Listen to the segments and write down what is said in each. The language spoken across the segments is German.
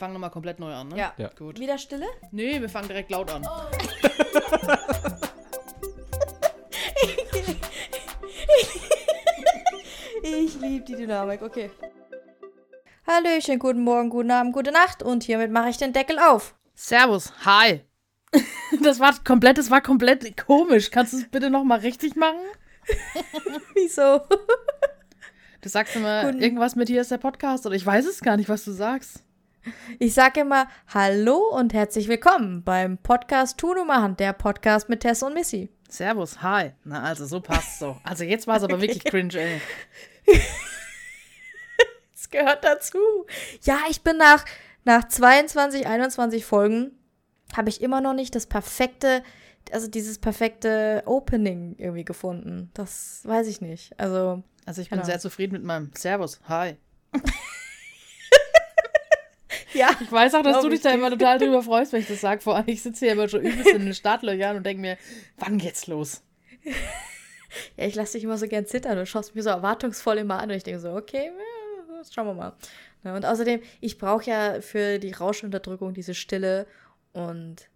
fangen nochmal komplett neu an, ne? Ja. Ja. Gut. Wieder Stille? Nee, wir fangen direkt laut an. Ich liebe die Dynamik, okay. Hallöchen, guten Morgen, guten Abend, gute Nacht und hiermit mache ich den Deckel auf. Servus, hi. Das war komplett, das war komplett komisch. Kannst du es bitte nochmal richtig machen? Wieso? Du sagst immer Guten- irgendwas mit hier ist der Podcast oder ich weiß es gar nicht, was du sagst. Ich sage immer Hallo und herzlich willkommen beim Podcast Tun und Machen, der Podcast mit Tess und Missy. Servus, hi. Na, also so passt so. Also jetzt war es aber wirklich cringe, ey. Das gehört dazu. Ja, ich bin nach, nach 22, 21 Folgen, habe ich immer noch nicht das perfekte, also dieses perfekte Opening irgendwie gefunden. Das weiß ich nicht. Also, Also ich bin Genau. sehr zufrieden mit meinem Servus, hi. ja. Ich weiß auch, dass du dich ich da immer total drüber freust, wenn ich das sage. Vor allem, ich sitze hier immer schon übelst in den Startlöchern und denke mir, wann geht's los? Ja, ich lasse dich immer so gern zittern und schaust mich so erwartungsvoll immer an und ich denke so, okay, schauen wir mal. Ja, und außerdem, ich brauche ja für die Rauschunterdrückung diese Stille und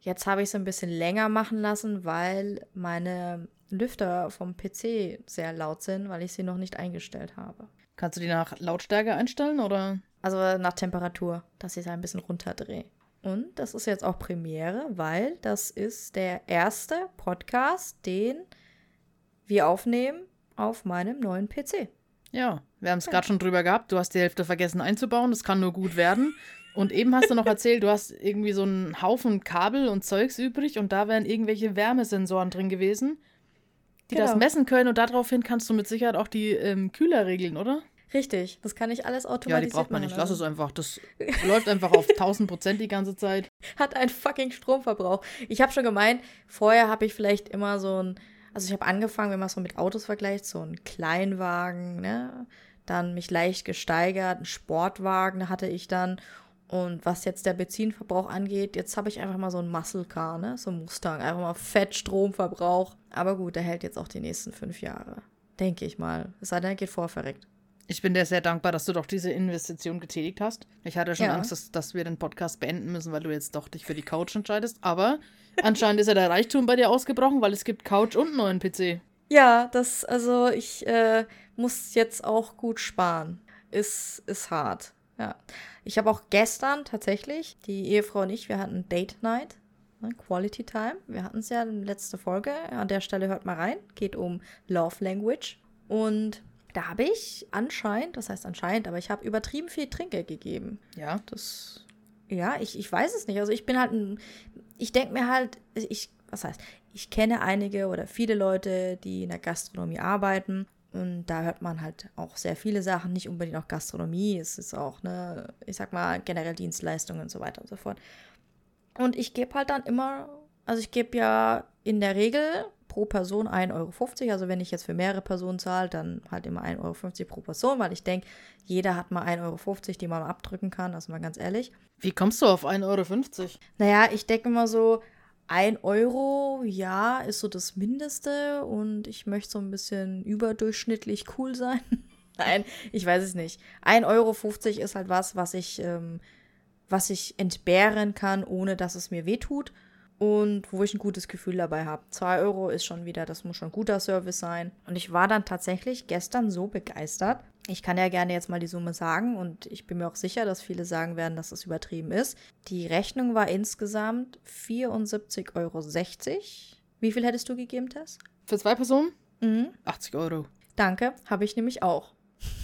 jetzt habe ich es ein bisschen länger machen lassen, weil meine Lüfter vom PC sehr laut sind, weil ich sie noch nicht eingestellt habe. Kannst du die nach Lautstärke einstellen oder? Also nach Temperatur, dass ich es ein bisschen runterdrehe. Und das ist jetzt auch Premiere, weil das ist der erste Podcast, den wir aufnehmen auf meinem neuen PC. Ja, wir haben es gerade schon drüber gehabt. Du hast die Hälfte vergessen einzubauen. Das kann nur gut werden. Und eben hast du noch erzählt, du hast irgendwie so einen Haufen Kabel und Zeugs übrig und da wären irgendwelche Wärmesensoren drin gewesen, die das Genau. messen können und daraufhin kannst du mit Sicherheit auch die ähm, Kühler regeln, oder? Richtig, das kann ich alles Ja, automatisiert die braucht man nicht. Lass es Also, einfach. Das läuft einfach auf 1000 Prozent die ganze Zeit. Hat einen fucking Stromverbrauch. Ich habe schon gemeint, vorher habe ich vielleicht immer so ein, also ich habe angefangen, wenn man es so mit Autos vergleicht, so ein Kleinwagen, ne? Dann mich leicht gesteigert, ein Sportwagen hatte ich dann. Und was jetzt der Benzinverbrauch angeht, jetzt habe ich einfach mal so ein Muscle Car, ne? So ein Mustang. Einfach mal fett Stromverbrauch. Aber gut, der hält jetzt auch die nächsten fünf Jahre. Denke ich mal. Es sei denn, er geht vor verreckt. Ich bin dir sehr dankbar, dass du doch diese Investition getätigt hast. Ich hatte schon Ja. Angst, dass, dass wir den Podcast beenden müssen, weil du jetzt doch dich für die Couch entscheidest. Aber anscheinend ist ja der Reichtum bei dir ausgebrochen, weil es gibt Couch und einen neuen PC. Ja, das, also ich äh, muss jetzt auch gut sparen. Ist, ist hart. Ja. Ich habe auch gestern tatsächlich, die Ehefrau und ich, wir hatten Date Night, ne, Quality Time. Wir hatten es ja in der letzten Folge. An der Stelle hört mal rein. Geht um Love Language. Und da habe ich anscheinend, das heißt anscheinend, aber ich habe übertrieben viel Trinkgeld gegeben. Ja. Das, ja, ich, ich weiß es nicht. Also ich bin halt ein, ich denke mir halt, ich, was heißt, ich kenne einige oder viele Leute, die in der Gastronomie arbeiten. Und da hört man halt auch sehr viele Sachen, nicht unbedingt auch Gastronomie, es ist auch, ne, ich sag mal, generell Dienstleistungen und so weiter und so fort. Und ich gebe halt dann immer, also ich gebe ja in der Regel pro Person 1,50 Euro. Also wenn ich jetzt für mehrere Personen zahle, dann halt immer 1,50 Euro pro Person, weil ich denke, jeder hat mal 1,50 Euro, die man abdrücken kann, also mal ganz ehrlich. Wie kommst du auf 1,50 Euro? Naja, ich denke immer so, 1 Euro, ja, ist so das Mindeste und ich möchte so ein bisschen überdurchschnittlich cool sein. Nein, ich weiß es nicht. 1,50 Euro ist halt was, was ich, ähm, was ich entbehren kann, ohne dass es mir wehtut und wo ich ein gutes Gefühl dabei habe. 2 Euro ist schon wieder, das muss schon ein guter Service sein. Und ich war dann tatsächlich gestern so begeistert. Ich kann ja gerne jetzt mal die Summe sagen und ich bin mir auch sicher, dass viele sagen werden, dass es übertrieben ist. Die Rechnung war insgesamt 74,60 Euro. Wie viel hättest du gegeben, Tess? Für zwei Personen? Mhm. 80 Euro. Danke, habe ich nämlich auch.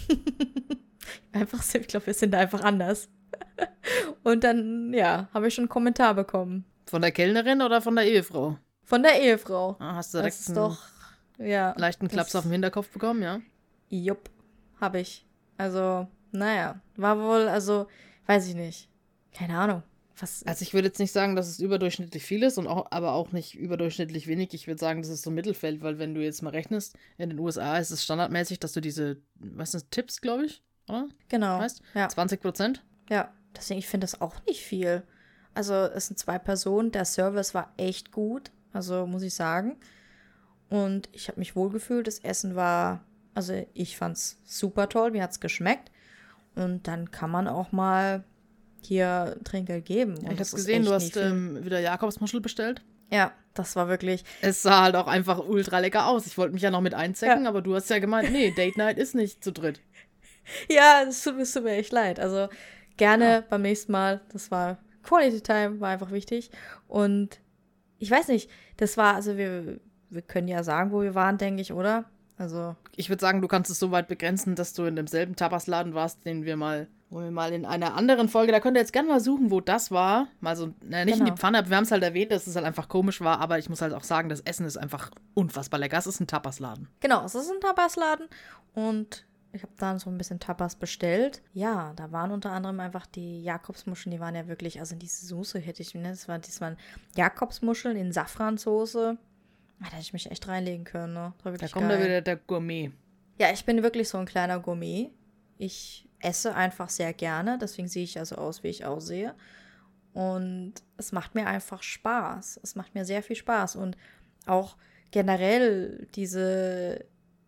einfach, ich glaube, wir sind da einfach anders. Und dann, ja, habe ich schon einen Kommentar bekommen. Von der Kellnerin oder von der Ehefrau? Von der Ehefrau. Ah, hast du direkt Das ist einen doch, ja. leichten Klaps auf den Hinterkopf bekommen, ja? Jupp, habe ich. Also, naja, war wohl, also, weiß ich nicht. Keine Ahnung. Was, Also ich würde jetzt nicht sagen, dass es überdurchschnittlich viel ist, und auch, aber auch nicht überdurchschnittlich wenig. Ich würde sagen, das ist so Mittelfeld, weil wenn du jetzt mal rechnest, in den USA ist es standardmäßig, dass du diese, was sind Tipps, glaube ich, oder? genau. Weißt? Ja. 20 Prozent? Ja, deswegen, ich finde das auch nicht viel. Also, es sind zwei Personen, der Service war echt gut, also muss ich sagen. Und ich habe mich wohlgefühlt, das Essen war, also ich fand es super toll, mir hat es geschmeckt. Und dann kann man auch mal hier Trinkgeld geben. Und ich ist gesehen, du hast ähm, wieder Jakobsmuschel bestellt. Ja, das war wirklich. Es sah halt auch einfach ultra lecker aus. Ich wollte mich ja noch mit einzecken, aber du hast ja gemeint, nee, Date Night ist nicht zu dritt. Ja, das tut, tut mir echt leid. Also gerne beim nächsten Mal. Das war Quality Time, war einfach wichtig. Und ich weiß nicht, das war, also wir, wir können ja sagen, wo wir waren, denke ich, oder? Also, Ich würde sagen, du kannst es so weit begrenzen, dass du in demselben Tapasladen warst, den wir mal, wo wir mal in einer anderen Folge, da könnt ihr jetzt gerne mal suchen, wo das war. Mal so, na, nicht in Genau. die Pfanne, aber wir haben es halt erwähnt, dass es halt einfach komisch war, aber ich muss halt auch sagen, das Essen ist einfach unfassbar lecker. Es ist ein Tapasladen. genau, es ist ein Tapasladen und ich habe dann so ein bisschen Tapas bestellt. Ja, da waren unter anderem einfach die Jakobsmuscheln, die waren ja wirklich, also diese Soße hätte ich, ne, das, war, das waren Jakobsmuscheln in Safransoße. Ah, Da hätte ich mich echt reinlegen können, ne? Da kommt da wieder der Gourmet. Ja, ich bin wirklich so ein kleiner Gourmet. Ich esse einfach sehr gerne, deswegen sehe ich ja so aus, wie ich aussehe. Und es macht mir einfach Spaß. Es macht mir sehr viel Spaß. Und auch generell diese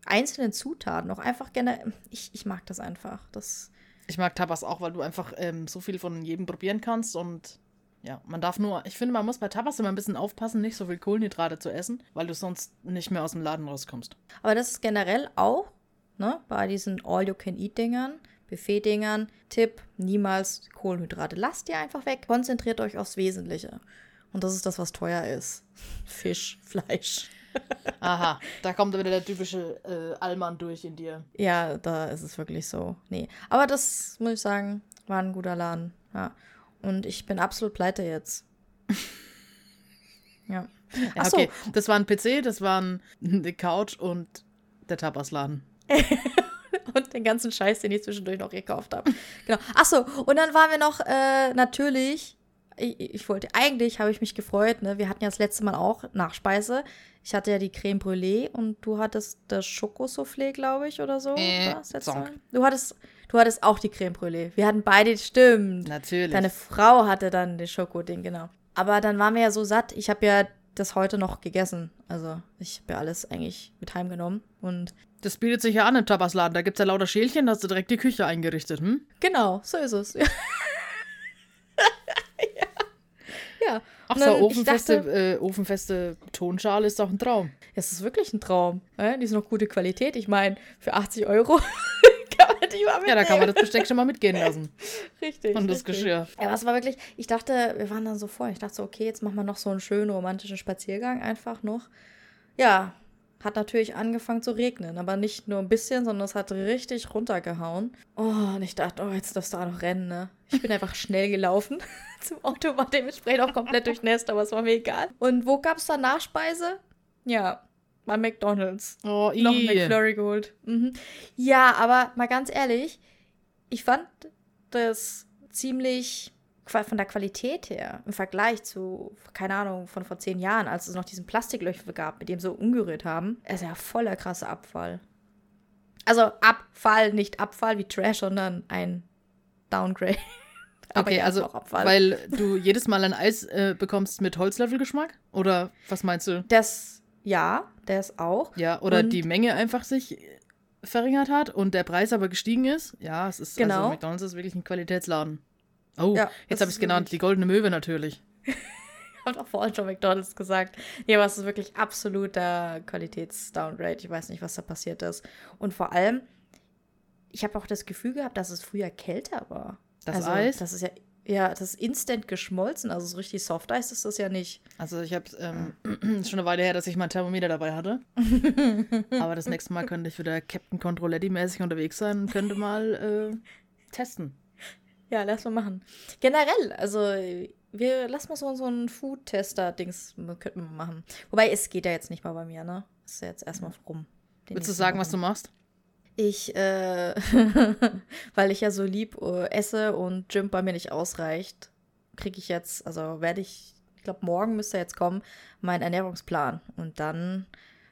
einzelnen Zutaten, auch einfach generell, ich, ich mag das einfach. Das, Ich mag Tapas auch, weil du einfach ähm, so viel von jedem probieren kannst und ja, man darf nur, ich finde, man muss bei Tapas immer ein bisschen aufpassen, nicht so viel Kohlenhydrate zu essen, weil du sonst nicht mehr aus dem Laden rauskommst. aber das ist generell auch ne, bei diesen All-You-Can-Eat-Dingern, Buffet-Dingern, Tipp, niemals Kohlenhydrate. Lasst die einfach weg. Konzentriert euch aufs Wesentliche. Und das ist das, was teuer ist. Fisch, Fleisch. Aha, da kommt wieder der typische äh, Allmann durch in dir. Ja, da ist es wirklich so. Nee. Aber das, muss ich sagen, war ein guter Laden. Ja. Und ich bin absolut pleite jetzt. ja. Ja, Ach so. okay, das war ein PC, das waren eine Couch und der Tapasladen. Und den ganzen Scheiß, den ich zwischendurch noch gekauft habe. Genau. Achso, und dann waren wir noch äh, natürlich. Ich, ich wollte, eigentlich habe ich mich gefreut, ne? Wir hatten ja das letzte Mal auch Nachspeise. Ich hatte ja die Creme Brûlée und du hattest das Schokosoufflé, glaube ich, oder so. Äh, das letzte. Mal? Du hattest, du hattest auch die Creme Brûlée. Wir hatten beide, stimmt. Natürlich. Deine Frau hatte dann den Schokoding, genau. Aber dann waren wir ja so satt. Ich habe ja das heute noch gegessen. Also ich habe ja alles eigentlich mit heimgenommen. Und das bietet sich ja an im Tapasladen. Da gibt es ja lauter Schälchen, da hast du direkt die Küche eingerichtet, hm? genau, so ist es. ja. Ach so, ofenfeste, dachte- äh, ofenfeste Tonschale ist doch ein Traum. Es ist wirklich ein Traum. Ja, die ist noch gute Qualität. Ich meine, für 80 Euro kann man die mal mitnehmen. Ja, da kann man das Besteck schon mal mitgehen lassen. Richtig. Und das richtig. Geschirr. Ja, aber es war wirklich, ich dachte, wir waren dann so voll. Ich dachte so, okay, jetzt machen wir noch so einen schönen romantischen Spaziergang einfach noch. Ja, hat natürlich angefangen zu regnen, aber nicht nur ein bisschen, sondern es hat richtig runtergehauen. Oh, und ich dachte, oh, jetzt darfst du auch noch rennen, ne? Ich bin einfach schnell gelaufen zum Auto, war dementsprechend auch komplett durchnässt, aber es war mir egal. Und wo gab es da Nachspeise? Ja, bei McDonalds Oh, noch ein. McFlurry geholt. Mhm. Ja, aber mal ganz ehrlich, ich fand das ziemlich von der Qualität her im Vergleich zu, keine Ahnung, von vor zehn Jahren, als es noch diesen Plastiklöffel gab, mit dem sie umgerührt haben. Ist ja voller krasser Abfall. Also Abfall, nicht Abfall wie Trash, sondern ein Downgrade. Aber Okay, ja, also, auch Abfall. weil du jedes Mal ein Eis äh, bekommst mit Holzlöffelgeschmack? Oder was meinst du? das, ja, das auch. Ja, oder Und- die Menge einfach sich verringert hat und der Preis aber gestiegen ist? Ja, es ist, Genau. also McDonalds ist wirklich ein Qualitätsladen. Oh, Ja, jetzt habe ich es genannt, die goldene Möwe natürlich. Ich habe doch vorhin schon McDonalds gesagt. Ja, aber es ist wirklich absoluter Qualitätsdowngrade. Ich weiß nicht, was da passiert ist. Und vor allem, ich habe auch das Gefühl gehabt, dass es früher kälter war. Das also, Eis? Das ist ja, ja, das ist instant geschmolzen. Also so richtig Soft Eis ist das ja nicht. Also ich habe ähm, schon eine Weile her, dass ich mein Thermometer dabei hatte. Aber das nächste Mal könnte ich wieder Captain Controletti-mäßig unterwegs sein und könnte mal äh, testen. Ja, lass mal machen. Generell, also wir lassen mal so, so ein Food-Tester-Dings könnten wir machen. Wobei, es geht ja jetzt nicht mal bei mir, ne? Ist ja jetzt erstmal rum. Die Willst du sagen, was du machst? Ich, äh, weil ich ja so lieb äh, esse und Gym bei mir nicht ausreicht, kriege ich jetzt, also werde ich, ich glaube, morgen müsste jetzt kommen, mein Ernährungsplan. Und dann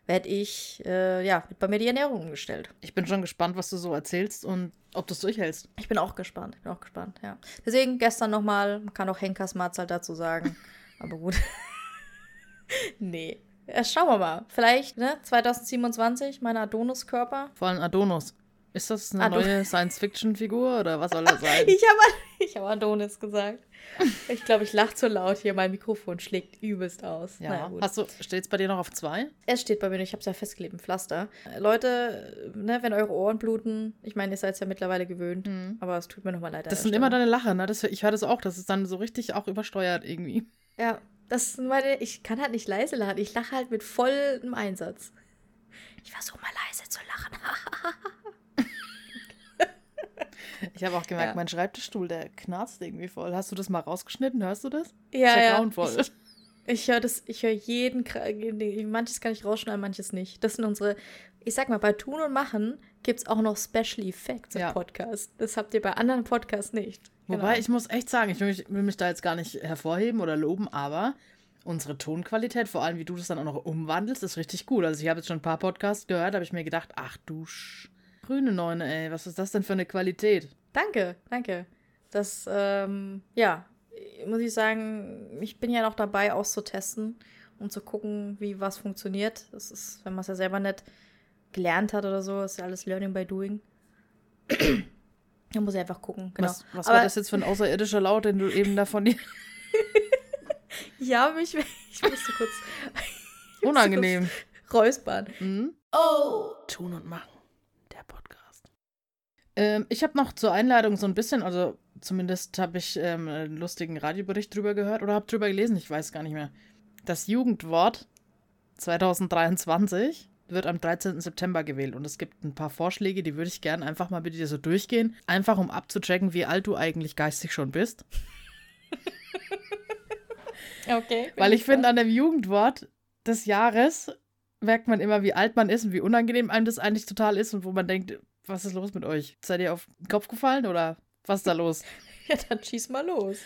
werde ich, äh, ja, wird bei mir die Ernährung umgestellt. Ich bin schon gespannt, was du so erzählst und ob du es durchhältst. Ich bin auch gespannt, ich bin auch gespannt, ja. Deswegen gestern nochmal, man kann auch Henkers Marzal dazu sagen, aber gut. nee. Ja, schauen wir mal. Vielleicht, ne, 2027, mein Adonis-Körper. Vor allem Adonis. Ist das eine Ado- neue Science-Fiction-Figur oder was soll das sein? Ich habe Ich habe Adonis gesagt. Ich glaube, ich lache zu laut hier. Mein Mikrofon schlägt übelst aus. Ja. Naja, gut. Hast du, steht es bei dir noch auf zwei? Es steht bei mir, ich habe es ja festgeklebt, ein Pflaster. Äh, Leute, ne, wenn eure Ohren bluten, ich meine, ihr seid es ja mittlerweile gewöhnt, aber es tut mir nochmal leid. Das sind immer Stelle. deine Lache, ne? Das, ich höre das auch, das ist dann so richtig auch übersteuert irgendwie. Ja, das sind meine, ich kann halt nicht leise lachen. Ich lache halt mit vollem Einsatz. Ich versuche mal leise zu lachen. Ich habe auch gemerkt, Ja. mein Schreibtischstuhl, der knarzt irgendwie voll. Hast du das mal rausgeschnitten? Hörst du das? Ja, ist ja, ja. grauenvoll. Ich, ich höre das, ich höre jeden, manches kann ich rausschneiden, manches nicht. Das sind unsere, ich sag mal, bei Tun und Machen gibt es auch noch Special Effects im Ja. Podcast. Das habt ihr bei anderen Podcasts nicht. Wobei, Genau. ich muss echt sagen, ich will mich, will mich da jetzt gar nicht hervorheben oder loben, aber unsere Tonqualität, vor allem wie du das dann auch noch umwandelst, ist richtig gut. Also ich habe jetzt schon ein paar Podcasts gehört, habe ich mir gedacht, ach du Sch grüne Neune, ey, was ist das denn für eine Qualität? Danke, danke. Das, ähm, ja, muss ich sagen, ich bin ja noch dabei auszutesten und zu gucken, wie was funktioniert. Das ist, wenn man es ja selber nicht gelernt hat oder so, ist ja alles Learning by Doing. da muss ich einfach gucken, genau. Was, was Aber- war das jetzt für ein außerirdischer Laut, den du eben da von dir... Ja, mich, ich musste kurz Unangenehm. räuspern. Mhm. Oh. Tun und machen. Ähm, ich habe noch zur Einladung so ein bisschen, also zumindest habe ich ähm, einen lustigen Radiobericht drüber gehört oder habe drüber gelesen, ich weiß gar nicht mehr. Das Jugendwort 2023 wird am 13. September gewählt und es gibt ein paar Vorschläge, die würde ich gerne einfach mal mit dir so durchgehen, einfach um abzuchecken, wie alt du eigentlich geistig schon bist. Okay. Weil ich finde, an dem Jugendwort des Jahres merkt man immer, wie alt man ist und wie unangenehm einem das eigentlich total ist und wo man denkt, was ist los mit euch? Seid ihr auf den Kopf gefallen oder was ist da los? Ja, dann schieß mal los.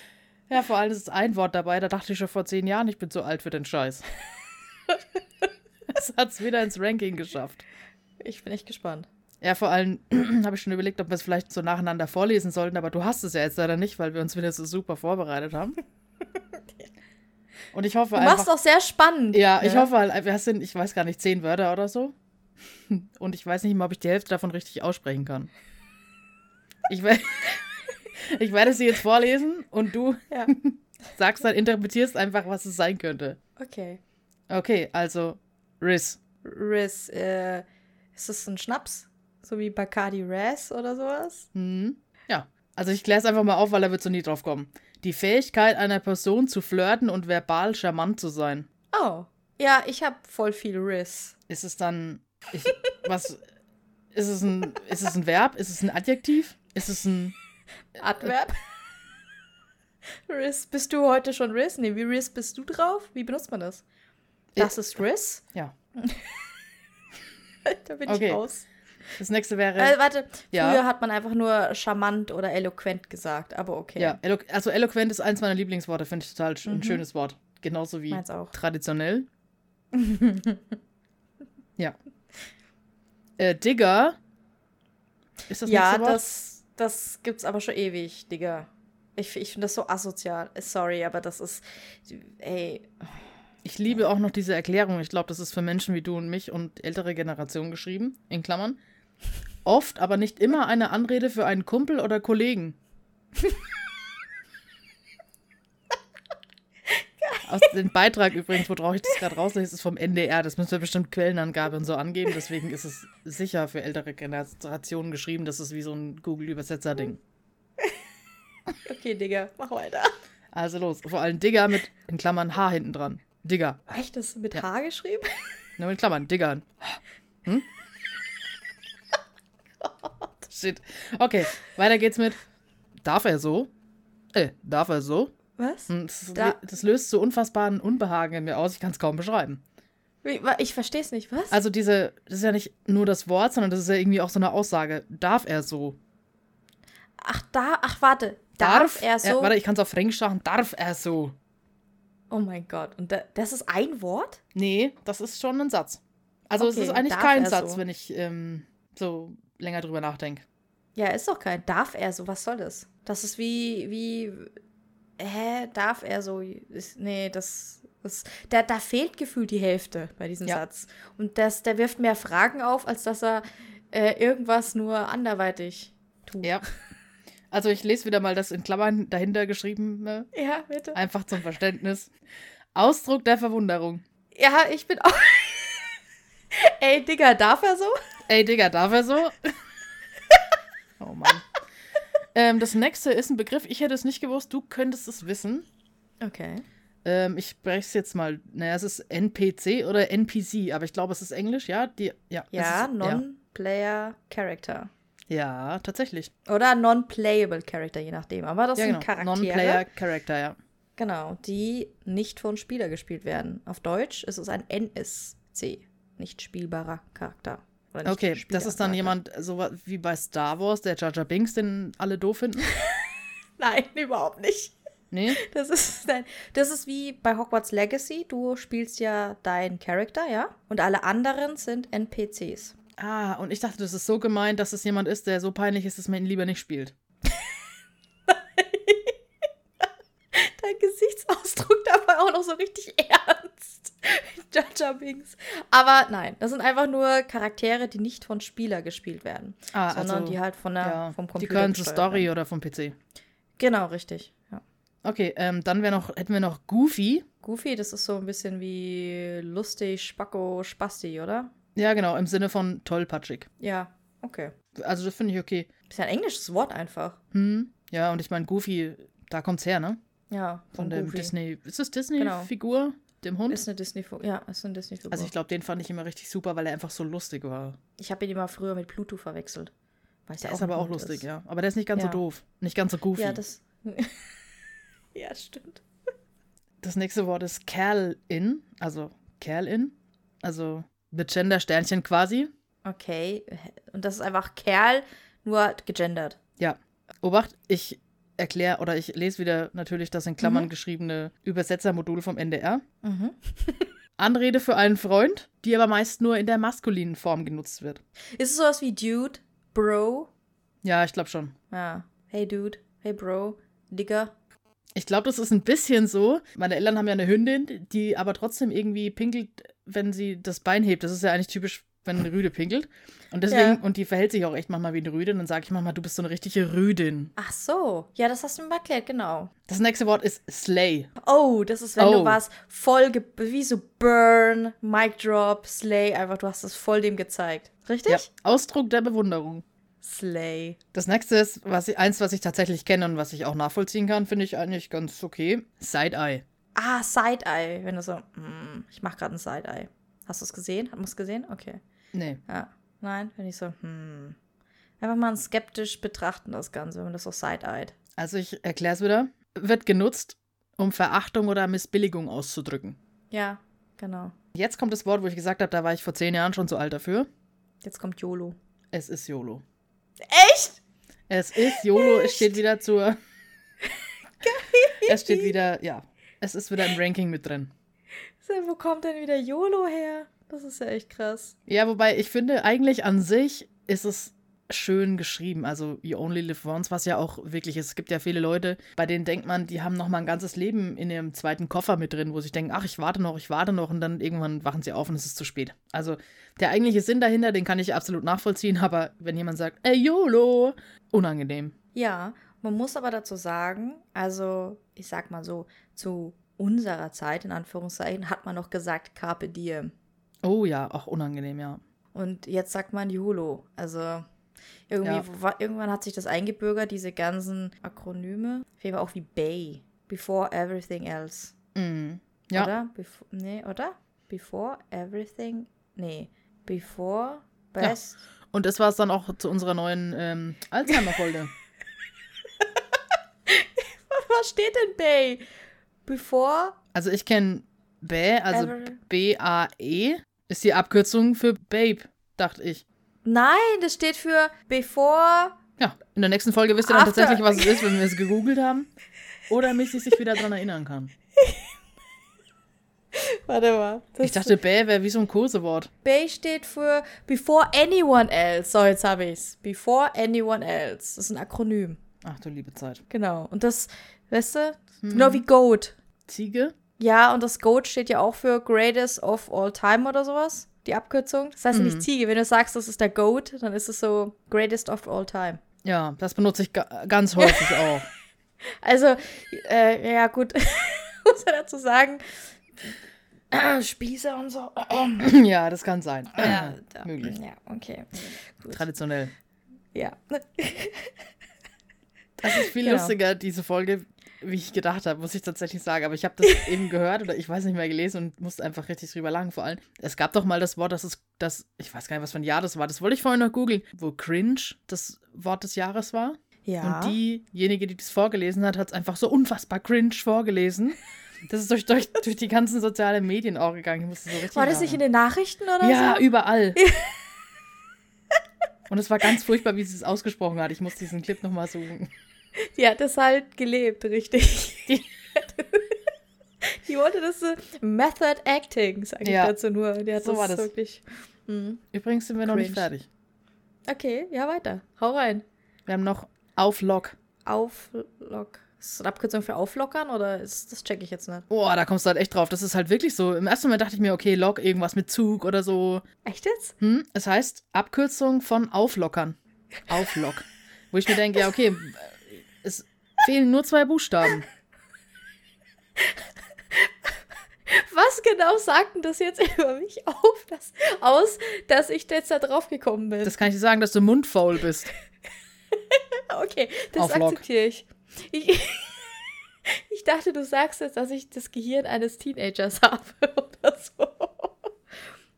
Ja, vor allem ist ein Wort dabei, da dachte ich schon vor zehn Jahren, ich bin zu alt für den Scheiß. Es hat es wieder ins Ranking geschafft. Ich bin echt gespannt. Ja, vor allem habe ich schon überlegt, ob wir es vielleicht so nacheinander vorlesen sollten, aber du hast es ja jetzt leider nicht, weil wir uns wieder so super vorbereitet haben. Und ich hoffe Du einfach. machst auch sehr spannend. Ja, ich ne? hoffe halt, es sind, ich weiß gar nicht, zehn Wörter oder so. Und ich weiß nicht mal, ob ich die Hälfte davon richtig aussprechen kann. Ich, wer- ich werde sie jetzt vorlesen und du Ja. sagst dann, interpretierst einfach, was es sein könnte. Okay. Okay, also Riz. Riz, äh, ist das ein Schnaps? So wie Bacardi Raz oder sowas? Mhm. Ja, also ich kläre es einfach mal auf, weil da wird so nie drauf kommen. Die Fähigkeit einer Person zu flirten und verbal charmant zu sein. Oh. Ja, ich habe voll viel Riz. Ist es dann, ich, was, ist es ein, ist es ein Verb? Ist es ein Adjektiv? Ist es ein, Adverb. Riz, bist du heute schon Riz? Nee, wie Riz bist du drauf? Wie benutzt man das? Das ist Riz? ja. da bin Okay. ich raus. Das nächste wäre. Äh, warte, Ja. früher hat man einfach nur charmant oder eloquent gesagt, aber okay. Ja, elo also eloquent ist eins meiner Lieblingsworte, finde ich total sch ein schönes Wort. Genauso wie traditionell. ja. Äh, Digger. Ist das ja, nächste Wort? das, das gibt's aber schon ewig, Digga. Ich, ich finde das so asozial. Sorry, aber das ist. Ey. Ich liebe auch noch diese Erklärung. Ich glaube, das ist für Menschen wie du und mich und ältere Generationen geschrieben, in Klammern. Oft, aber nicht immer eine Anrede für einen Kumpel oder Kollegen. Aus dem Beitrag übrigens, worauf ich das gerade rauslese, ist vom NDR. Das müssen wir bestimmt Quellenangabe und so angeben. Deswegen ist es sicher für ältere Generationen geschrieben. Das ist wie so ein Google-Übersetzer-Ding. Okay, Digga, mach weiter. Also los. Vor allem Digger mit, in Klammern, H hinten dran. Digger. Echt, das mit Ja. H geschrieben? Nur mit Klammern, Digger. Hm? Shit. Okay, weiter geht's mit. Darf er so? Äh, darf er so? Was? Das, Da- das löst so unfassbaren Unbehagen in mir aus, ich kann es kaum beschreiben. Ich verstehe es nicht, was? Also diese, das ist ja nicht nur das Wort, sondern das ist ja irgendwie auch so eine Aussage. Darf er so? ach, da, ach, warte. Darf, er so? warte, ich kann es auf Fränkisch sagen. Darf er so? oh mein Gott. Und da, das ist ein Wort? Nee, das ist schon ein Satz. Also es Okay, ist eigentlich darf kein er Satz, so? wenn ich ähm, so länger drüber nachdenke. Ja, ist doch kein. Darf er so? Was soll das? Das ist wie, wie, hä, darf er so? Ist, nee, das, das da, da fehlt gefühlt die Hälfte bei diesem Ja. Satz. Und das, der wirft mehr Fragen auf, als dass er äh, irgendwas nur anderweitig tut. Ja. Also ich lese wieder mal das in Klammern dahinter geschrieben, ne? Ja, bitte. einfach zum Verständnis. Ausdruck der Verwunderung. Ja, ich bin auch. Ey, Digga, darf er so? Ey, Digga, darf er so? Ähm, das nächste ist ein Begriff, ich hätte es nicht gewusst, du könntest es wissen. Okay. Ähm, ich spreche es jetzt mal. Naja, es ist NPC oder NPC, aber ich glaube, es ist Englisch, ja? Die, ja, Ja, Non-Player Character. ja. ja, tatsächlich. Oder Non-Playable Character, je nachdem. Aber das ja, sind genau. Charaktere. Non-Player Character, ja. Genau, die nicht von Spieler gespielt werden. Auf Deutsch ist es ein NSC, nicht spielbarer Charakter. Okay, das ist dann jemand, so wie bei Star Wars, der Jar Jar Binks, den alle doof finden. Nein, überhaupt nicht. Nee? Das ist, dein, das ist wie bei Hogwarts Legacy. Du spielst ja deinen Charakter, ja? Und alle anderen sind NPCs. Ah, und ich dachte, das ist so gemeint, dass es jemand ist, der so peinlich ist, dass man ihn lieber nicht spielt. Dein Gesichtsausdruck dabei auch noch so richtig ernst. Jar Binks. Aber nein, das sind einfach nur Charaktere, die nicht von Spieler gespielt werden. Ah, sondern die halt von der, ja, vom Die Computer gehören zur gesteuert Story werden. oder vom PC. Genau, richtig. Ja. Okay, ähm, dann noch, hätten wir noch Goofy. Goofy, das ist so ein bisschen wie lustig, Spacko, Spasti, oder? Ja, genau, im Sinne von tollpatschig. Ja, okay. Also, das finde ich okay. Ist ja ein englisches Wort einfach. Hm, ja, und ich meine, Goofy, da kommt's her, ne? Ja, Von von dem Goofy. Disney. Ist das Genau. Dem Hund? Ist eine Disney, ja, ist eine Disney also, ich glaube, den fand ich immer richtig super, weil er einfach so lustig war. Ich habe ihn immer früher mit Pluto verwechselt. Weil Der ja ist aber ein auch lustig, ist. ja. Aber der ist nicht ganz Ja. so doof. Nicht ganz so goofy. Ja, das. ja, stimmt. Das nächste Wort ist Kerl-in, also Kerl-in, also mit Gender-Sternchen quasi. Okay. Und das ist einfach Kerl, nur gegendert. Ja. Obacht, ich erkläre oder ich lese wieder natürlich das in Klammern Mhm. geschriebene Übersetzermodul vom NDR. Mhm. Anrede für einen Freund, die aber meist nur in der maskulinen Form genutzt wird. Ist es sowas wie Dude, Bro? Ja, ich glaube schon. Ja. Hey Dude, hey Bro, Digger. Ich glaube, das ist ein bisschen so. Meine Eltern haben ja eine Hündin, die aber trotzdem irgendwie pinkelt, wenn sie das Bein hebt. Das ist ja eigentlich typisch, wenn eine Rüde pinkelt. Und deswegen, Ja. und die verhält sich auch echt manchmal wie eine Rüde. Und dann sage ich manchmal, du bist so eine richtige Rüdin. Ach so. Ja, das hast du mir erklärt, genau. Das nächste Wort ist Slay. Oh, das ist, wenn Oh. du was voll, wie so Burn, Mic Drop, Slay, einfach du hast es voll dem gezeigt. Richtig? Ja, Ausdruck der Bewunderung. Slay. Das nächste ist was ich, eins, was ich tatsächlich kenne und was ich auch nachvollziehen kann, finde ich eigentlich ganz okay. Side-Eye. Ah, Side-Eye. Wenn du so, mm, ich mach gerade ein Side-Eye. Hast du es gesehen? Hast du es gesehen? Okay. Nee. Ja. Nein, wenn ich so, hm. Einfach mal skeptisch betrachten, das Ganze, wenn man das so side-eyed. Also ich erkläre es wieder. Wird genutzt, um Verachtung oder Missbilligung auszudrücken. Ja, genau. Jetzt kommt das Wort, wo ich gesagt habe, da war ich vor zehn Jahren schon zu alt dafür. Jetzt kommt YOLO. Es ist YOLO. Echt? Es ist YOLO, es steht wieder zur. es steht wieder, ja. Es ist wieder im Ranking mit drin. So, Wo kommt denn wieder YOLO her? Das ist ja echt krass. Ja, wobei ich finde, eigentlich an sich ist es schön geschrieben. Also You Only Live Once, was ja auch wirklich ist. Es gibt ja viele Leute, bei denen denkt man, die haben noch mal ein ganzes Leben in ihrem zweiten Koffer mit drin, wo sie denken, ach, ich warte noch, ich warte noch und dann irgendwann wachen sie auf und es ist zu spät. Also der eigentliche Sinn dahinter, den kann ich absolut nachvollziehen, aber wenn jemand sagt, ey, YOLO, unangenehm. Ja, man muss aber dazu sagen, also ich sag mal so, zu unserer Zeit, in Anführungszeichen, hat man noch gesagt Carpe Diem. Oh ja, auch unangenehm, ja. Und jetzt sagt man YOLO. Also irgendwie, Ja. wa- irgendwann hat sich das eingebürgert, diese ganzen Akronyme. Auf jeden Fall auch wie BAY. Before everything else. Mhm. Ja, Oder? Befo nee, oder? Before everything. Nee. Before Ja. best. und das war es dann auch zu unserer neuen ähm, Alzheimer-Folge. Was steht denn BAY? Before Also ich kenne also Ever- B-A-E, ist die Abkürzung für Babe, dachte ich. Nein, das steht für Before. Ja, in der nächsten Folge wisst ihr dann After- tatsächlich, was es ist, wenn wir es gegoogelt haben. Oder mich sich wieder dran erinnern kann. Warte mal. Ich dachte, Bä wäre wie so ein Kosewort. BAY steht für Before anyone else. So, jetzt habe ich's. Before anyone else. Das ist ein Akronym. Ach du liebe Zeit. Genau. Und das, weißt du, Mhm. genau wie GOAT. Ziege? Ja, und das GOAT steht ja auch für Greatest of All Time oder sowas. Die Abkürzung. Das heißt Mhm. nicht Ziege. Wenn du sagst, das ist der GOAT, dann ist es so Greatest of All Time. Ja, das benutze ich ga ganz häufig auch. Also, äh, ja, gut, muss man dazu sagen. Spieße und so. ja, das kann sein. Ja, da, Möglich. Ja, okay. Gut. Traditionell. Ja. Das ist viel Genau. lustiger, diese Folge, wie ich gedacht habe, muss ich tatsächlich sagen. Aber ich habe das eben gehört oder ich weiß nicht mehr gelesen und musste einfach richtig drüber lachen. Vor allem, es gab doch mal das Wort, das ist, das, ich weiß gar nicht, was für ein Jahr das war. Das wollte ich vorhin noch googeln, wo cringe das Wort des Jahres war. Ja. Und diejenige, die das vorgelesen hat, hat es einfach so unfassbar cringe vorgelesen. Das ist durch, durch, durch die ganzen sozialen Medien auch gegangen. Ich musste so richtig War das nicht in lachen. den Nachrichten oder Ja, so? überall. Und es war ganz furchtbar, wie sie es ausgesprochen hat. Ich muss diesen Clip nochmal suchen. Die hat das halt gelebt, richtig. Die- Die wollte das so Method Acting, sage ich Ja. dazu nur. Die hat So das, war das. wirklich. Hm. Übrigens sind wir noch nicht Cringe. fertig. Okay, ja, weiter. Hau rein. Wir haben noch Auflock. Auflock. Ist das eine Abkürzung für auflockern oder ist das check ich jetzt nicht? Boah, da kommst du halt echt drauf. Das ist halt wirklich so. Im ersten Moment dachte ich mir, okay, Lock, irgendwas mit Zug oder so. Echt jetzt? Hm? Es heißt Abkürzung von Auflockern. Auflock. Wo ich mir denke, ja, okay, fehlen nur zwei Buchstaben. Was genau sagt denn das jetzt über mich auf, dass, aus, dass ich jetzt da drauf gekommen bin? Das kann ich dir sagen, dass du mundfaul bist. okay, das Auflock. akzeptiere ich. ich. Ich dachte, du sagst jetzt, dass ich das Gehirn eines Teenagers habe oder so.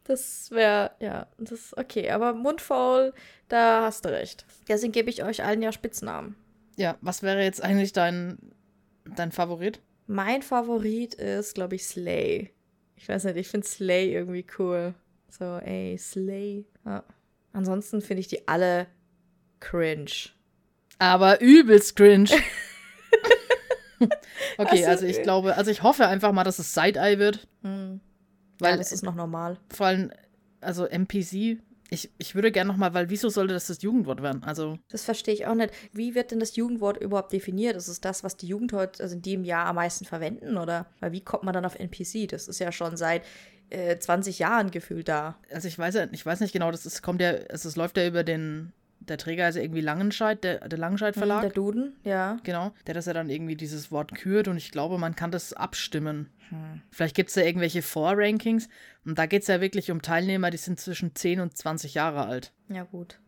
Das wäre, ja, das ist okay. Aber mundfaul, da hast du recht. Deswegen gebe ich euch allen ja Spitznamen. Ja, was wäre jetzt eigentlich dein, dein Favorit? Mein Favorit ist, glaube ich, Slay. Ich weiß nicht, ich finde Slay irgendwie cool. So, ey, Slay. Ja. Ansonsten finde ich die alle cringe. Aber übelst cringe. okay, Also, also ich äh, glaube, also ich hoffe einfach mal, dass es Side-Eye wird. Hm. Weil ja, das ist noch normal. vor allem, also NPC, ich, ich würde gerne nochmal, weil wieso sollte das das Jugendwort werden? Also, Das verstehe ich auch nicht. Wie wird denn das Jugendwort überhaupt definiert? Ist es das, was die Jugend heute, also in dem Jahr am meisten verwenden? Oder weil wie kommt man dann auf NPC? Das ist ja schon seit äh, 20 Jahren gefühlt da. also ich weiß ja, ich weiß nicht genau, das ist, kommt ja, also es läuft ja über den, der Träger ist ja irgendwie Langenscheid, der, der Langenscheid Verlag. Der Duden, ja. Genau, der das ja dann irgendwie dieses Wort kürt und ich glaube, man kann das abstimmen. Hm. Vielleicht gibt es ja irgendwelche Vorrankings und da geht es ja wirklich um Teilnehmer, die sind zwischen 10 und 20 Jahre alt. Ja, gut.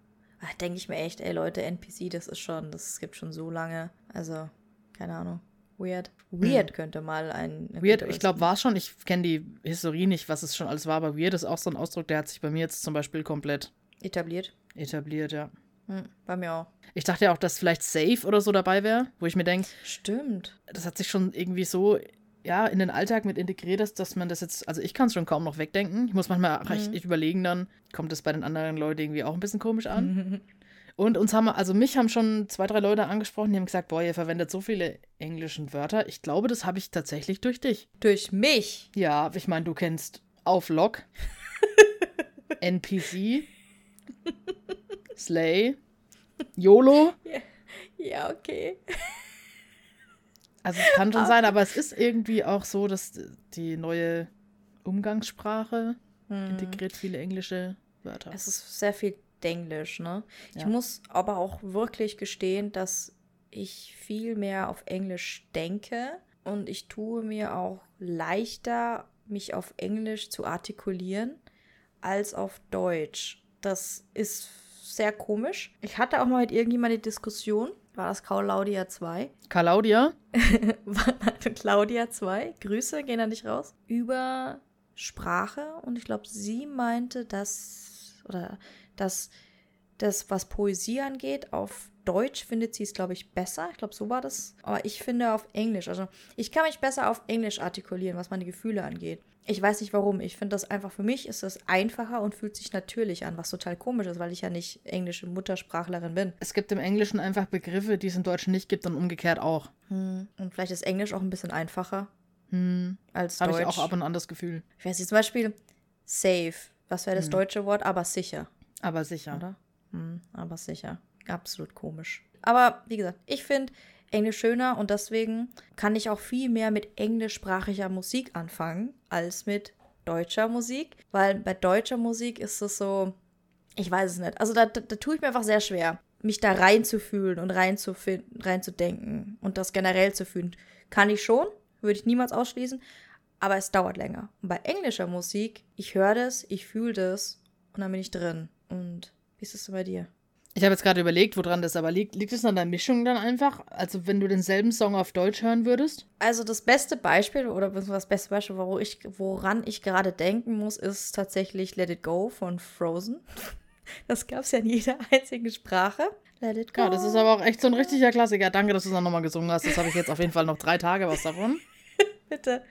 Denke ich mir echt, ey Leute, NPC, das ist schon, das gibt schon so lange. Also, keine Ahnung. Weird. Weird könnte mal ein. Hm. Weird, ich glaube, war es schon, ich kenne die Historie nicht, was es schon alles war, aber weird ist auch so ein Ausdruck, der hat sich bei mir jetzt zum Beispiel komplett etabliert. etabliert, ja. Hm, bei mir auch. Ich dachte ja auch, dass vielleicht Safe oder so dabei wäre, wo ich mir denke, Stimmt. das hat sich schon irgendwie so ja, in den Alltag mit integriert, dass, dass man das jetzt, also ich kann es schon kaum noch wegdenken. Ich muss manchmal Mhm. recht überlegen dann, kommt das bei den anderen Leuten irgendwie auch ein bisschen komisch an. Und uns haben, also mich haben schon zwei, drei Leute angesprochen, die haben gesagt, boah, ihr verwendet so viele englischen Wörter. Ich glaube, das habe ich tatsächlich durch dich. Durch mich. Ja, ich meine, du kennst Auflock, NPC, Slay, YOLO. Ja, okay. Also es kann schon sein, aber es ist irgendwie auch so, dass die neue Umgangssprache integriert viele englische Wörter. Es ist sehr viel Denglisch, ne? Ich Ja. muss aber auch wirklich gestehen, dass ich viel mehr auf Englisch denke und ich tue mir auch leichter, mich auf Englisch zu artikulieren, als auf Deutsch. Das ist sehr komisch. Ich hatte auch mal mit irgendjemandem eine Diskussion, war das Claudia 2? Claudia, Claudia 2, Grüße gehen an dich raus, über Sprache und ich glaube, sie meinte, dass, oder dass das, was Poesie angeht, auf Deutsch findet sie es, glaube ich, besser. Ich glaube, so war das. Aber ich finde auf Englisch. Also ich kann mich besser auf Englisch artikulieren, was meine Gefühle angeht. Ich weiß nicht warum. Ich finde das einfach für mich ist das einfacher und fühlt sich natürlich an, was total komisch ist, weil ich ja nicht englische Muttersprachlerin bin. es gibt im Englischen einfach Begriffe, die es im Deutschen nicht gibt und umgekehrt auch. Und vielleicht ist Englisch auch ein bisschen einfacher Hm, als Habe Deutsch. ich auch ab und an das Gefühl. Ich weiß nicht, zum Beispiel safe. Was wäre Hm. das deutsche Wort? Aber sicher, Aber sicher. oder? Hm, aber sicher. Absolut komisch. Aber wie gesagt, ich finde Englisch schöner und deswegen kann ich auch viel mehr mit englischsprachiger Musik anfangen als mit deutscher Musik. Weil bei deutscher Musik ist es so, ich weiß es nicht. Also da, da, da tue ich mir einfach sehr schwer mich da reinzufühlen und reinzufinden, reinzudenken und das generell zu fühlen. Kann ich schon, würde ich niemals ausschließen, aber es dauert länger. Und bei englischer Musik, ich höre das, ich fühle das und dann bin ich drin. Und wie ist es bei dir? Ich habe jetzt gerade überlegt, woran das aber liegt. Liegt es an der Mischung dann einfach? Also, wenn du denselben Song auf Deutsch hören würdest? Also, das beste Beispiel oder das beste Beispiel, woran ich, woran ich gerade denken muss, ist tatsächlich Let It Go von Frozen. Das gab es ja in jeder einzigen Sprache. Let It Go. Ja, das ist aber auch echt so ein richtiger Klassiker. Danke, dass du es dann nochmal gesungen hast. Das habe ich jetzt auf jeden Fall noch drei Tage was davon. Bitte.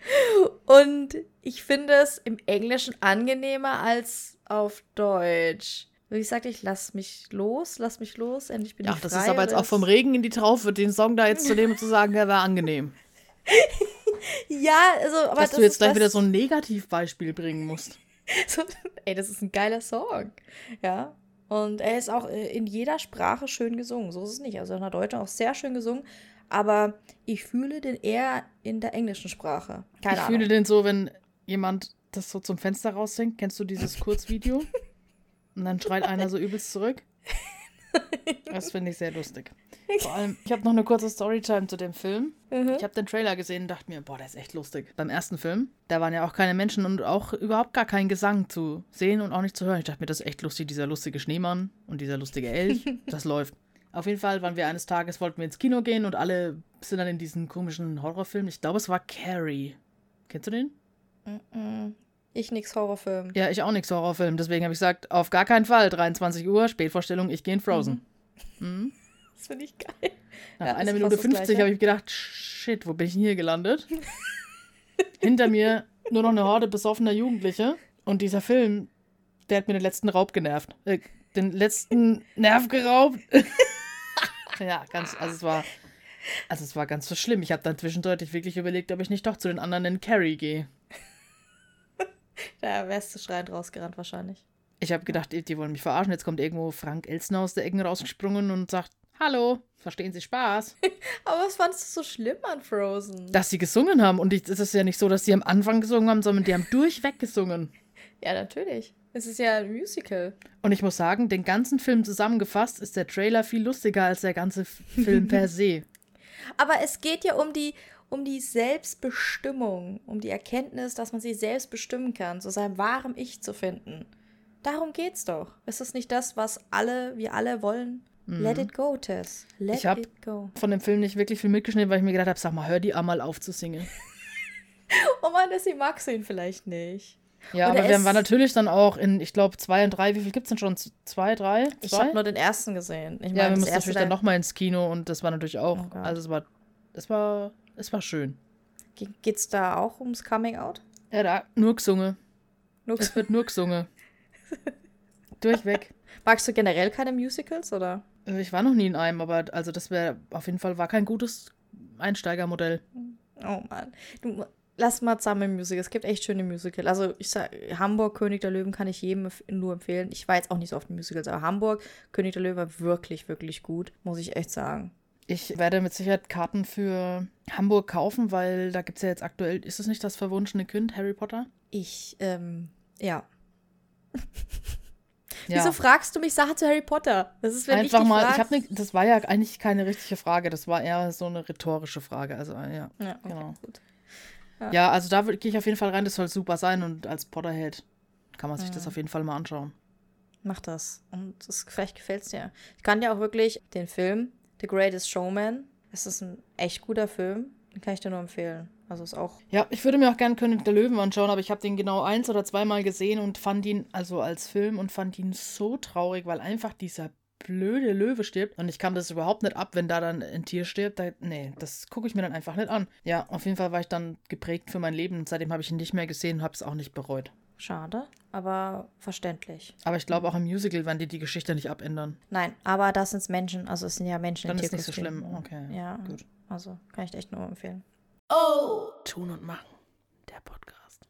Und ich finde es im Englischen angenehmer als auf Deutsch. Wie gesagt, ich lass mich los, lass mich los, endlich bin Ach, ich frei. Ach, das ist aber jetzt auch vom Regen in die Traufe, den Song da jetzt zu nehmen und zu sagen, der war angenehm. ja, also, aber Dass das du jetzt gleich wieder so ein Negativbeispiel bringen musst. So, ey, das ist ein geiler Song. Ja. Und er ist auch äh, in jeder Sprache schön gesungen. So ist es nicht. Also in der Deutschen auch sehr schön gesungen. Aber ich fühle den eher in der englischen Sprache. Keine ich Ahnung. fühle den so, wenn jemand das so zum Fenster raussingt. Kennst du dieses Kurzvideo? Und dann schreit einer so übelst zurück. Das finde ich sehr lustig. Vor allem, ich habe noch eine kurze Storytime zu dem Film. Mhm. Ich habe den Trailer gesehen und dachte mir, boah, der ist echt lustig. Beim ersten Film, da waren ja auch keine Menschen und auch überhaupt gar kein Gesang zu sehen und auch nicht zu hören. Ich dachte mir, das ist echt lustig, dieser lustige Schneemann und dieser lustige Elch. das läuft. Auf jeden Fall waren wir eines Tages, wollten wir ins Kino gehen und alle sind dann in diesen komischen Horrorfilm. Ich glaube, es war Carrie. Kennst du den? Ich nix Horrorfilm. Ja, ich auch nix Horrorfilm. Deswegen habe ich gesagt, auf gar keinen Fall. 23 Uhr, Spätvorstellung, ich gehe in Frozen. Mhm. Mhm. Das finde ich geil. Nach ja, einer Minute 50 habe ich gedacht, shit, wo bin ich denn hier gelandet? Hinter mir nur noch eine Horde besoffener Jugendliche. Und dieser Film, der hat mir den letzten Raub genervt. Äh, den letzten Nerv geraubt. ja, ganz, also es war, also es war ganz so schlimm. Ich habe dann zwischendurch wirklich überlegt, ob ich nicht doch zu den anderen in Carrie gehe. Da wärst du schreiend rausgerannt wahrscheinlich. Ich habe gedacht, die wollen mich verarschen. Jetzt kommt irgendwo Frank Elsner aus der Ecken rausgesprungen und sagt, Hallo, verstehen Sie Spaß? Aber was fandest du so schlimm an Frozen? Dass sie gesungen haben. Und es ist ja nicht so, dass sie am Anfang gesungen haben, sondern die haben durchweg gesungen. Ja, natürlich. Es ist ja ein Musical. Und ich muss sagen, den ganzen Film zusammengefasst ist der Trailer viel lustiger als der ganze Film per se. Aber es geht ja um die, um die Selbstbestimmung, um die Erkenntnis, dass man sich selbst bestimmen kann, zu seinem wahren Ich zu finden. Darum geht's doch. Ist das nicht das, was alle, wir alle wollen? Mhm. Let it go, Tess. Let ich it go. von dem Film nicht wirklich viel mitgeschnitten, weil ich mir gedacht habe, sag mal, hör die einmal auf zu singen. oh Mann, sie du ihn vielleicht nicht. Ja, Oder aber wir waren natürlich dann auch in, ich glaube, zwei und drei. Wie viel gibt es denn schon? Zwei, drei? Zwei? Ich habe nur den ersten gesehen. Ich ja, wir mussten natürlich dann nochmal ins Kino und das war natürlich auch, oh also es war, es war, es war schön. Ge geht's da auch ums Coming Out? Ja, da nur gesungen. Nur es wird nur gesungen. Durchweg. Magst du generell keine Musicals, oder? Äh, ich war noch nie in einem, aber also das wäre auf jeden Fall war kein gutes Einsteigermodell. Oh Mann. Du, lass mal zusammen Musical. Es gibt echt schöne Musicals. Also ich sag, Hamburg, König der Löwen kann ich jedem nur empfehlen. Ich war jetzt auch nicht so oft in Musicals, aber Hamburg, König der Löwen war wirklich, wirklich gut, muss ich echt sagen. Ich werde mit Sicherheit Karten für Hamburg kaufen, weil da gibt es ja jetzt aktuell, ist es nicht das verwunschene Kind, Harry Potter? Ich, ähm, ja. Ja. Wieso fragst du mich Sachen zu Harry Potter? Das ist, wenn Einfach ich mal, fragst. ich habe ne, das war ja eigentlich keine richtige Frage, das war eher so eine rhetorische Frage. Also, ja, ja okay, genau. Gut. Ja. ja, also da gehe ich auf jeden Fall rein, das soll super sein und als Potterhead kann man sich mhm. das auf jeden Fall mal anschauen. Mach das. Und das, vielleicht gefällt es dir. Ich kann dir auch wirklich den Film The Greatest Showman, es ist ein echt guter Film, den kann ich dir nur empfehlen. Also ist auch. Ja, ich würde mir auch gerne König der Löwen anschauen, aber ich habe den genau eins oder zweimal gesehen und fand ihn, also als Film, und fand ihn so traurig, weil einfach dieser blöde Löwe stirbt. Und ich kann das überhaupt nicht ab, wenn da dann ein Tier stirbt. Da, nee, das gucke ich mir dann einfach nicht an. Ja, auf jeden Fall war ich dann geprägt für mein Leben seitdem habe ich ihn nicht mehr gesehen und habe es auch nicht bereut. Schade, aber verständlich. Aber ich glaube, auch im Musical werden die die Geschichte nicht abändern. Nein, aber das sind Menschen, also es sind ja Menschen Dann ist nicht so schlimm, okay. Ja, gut. Also kann ich echt nur empfehlen. Oh! Tun und machen. Der Podcast.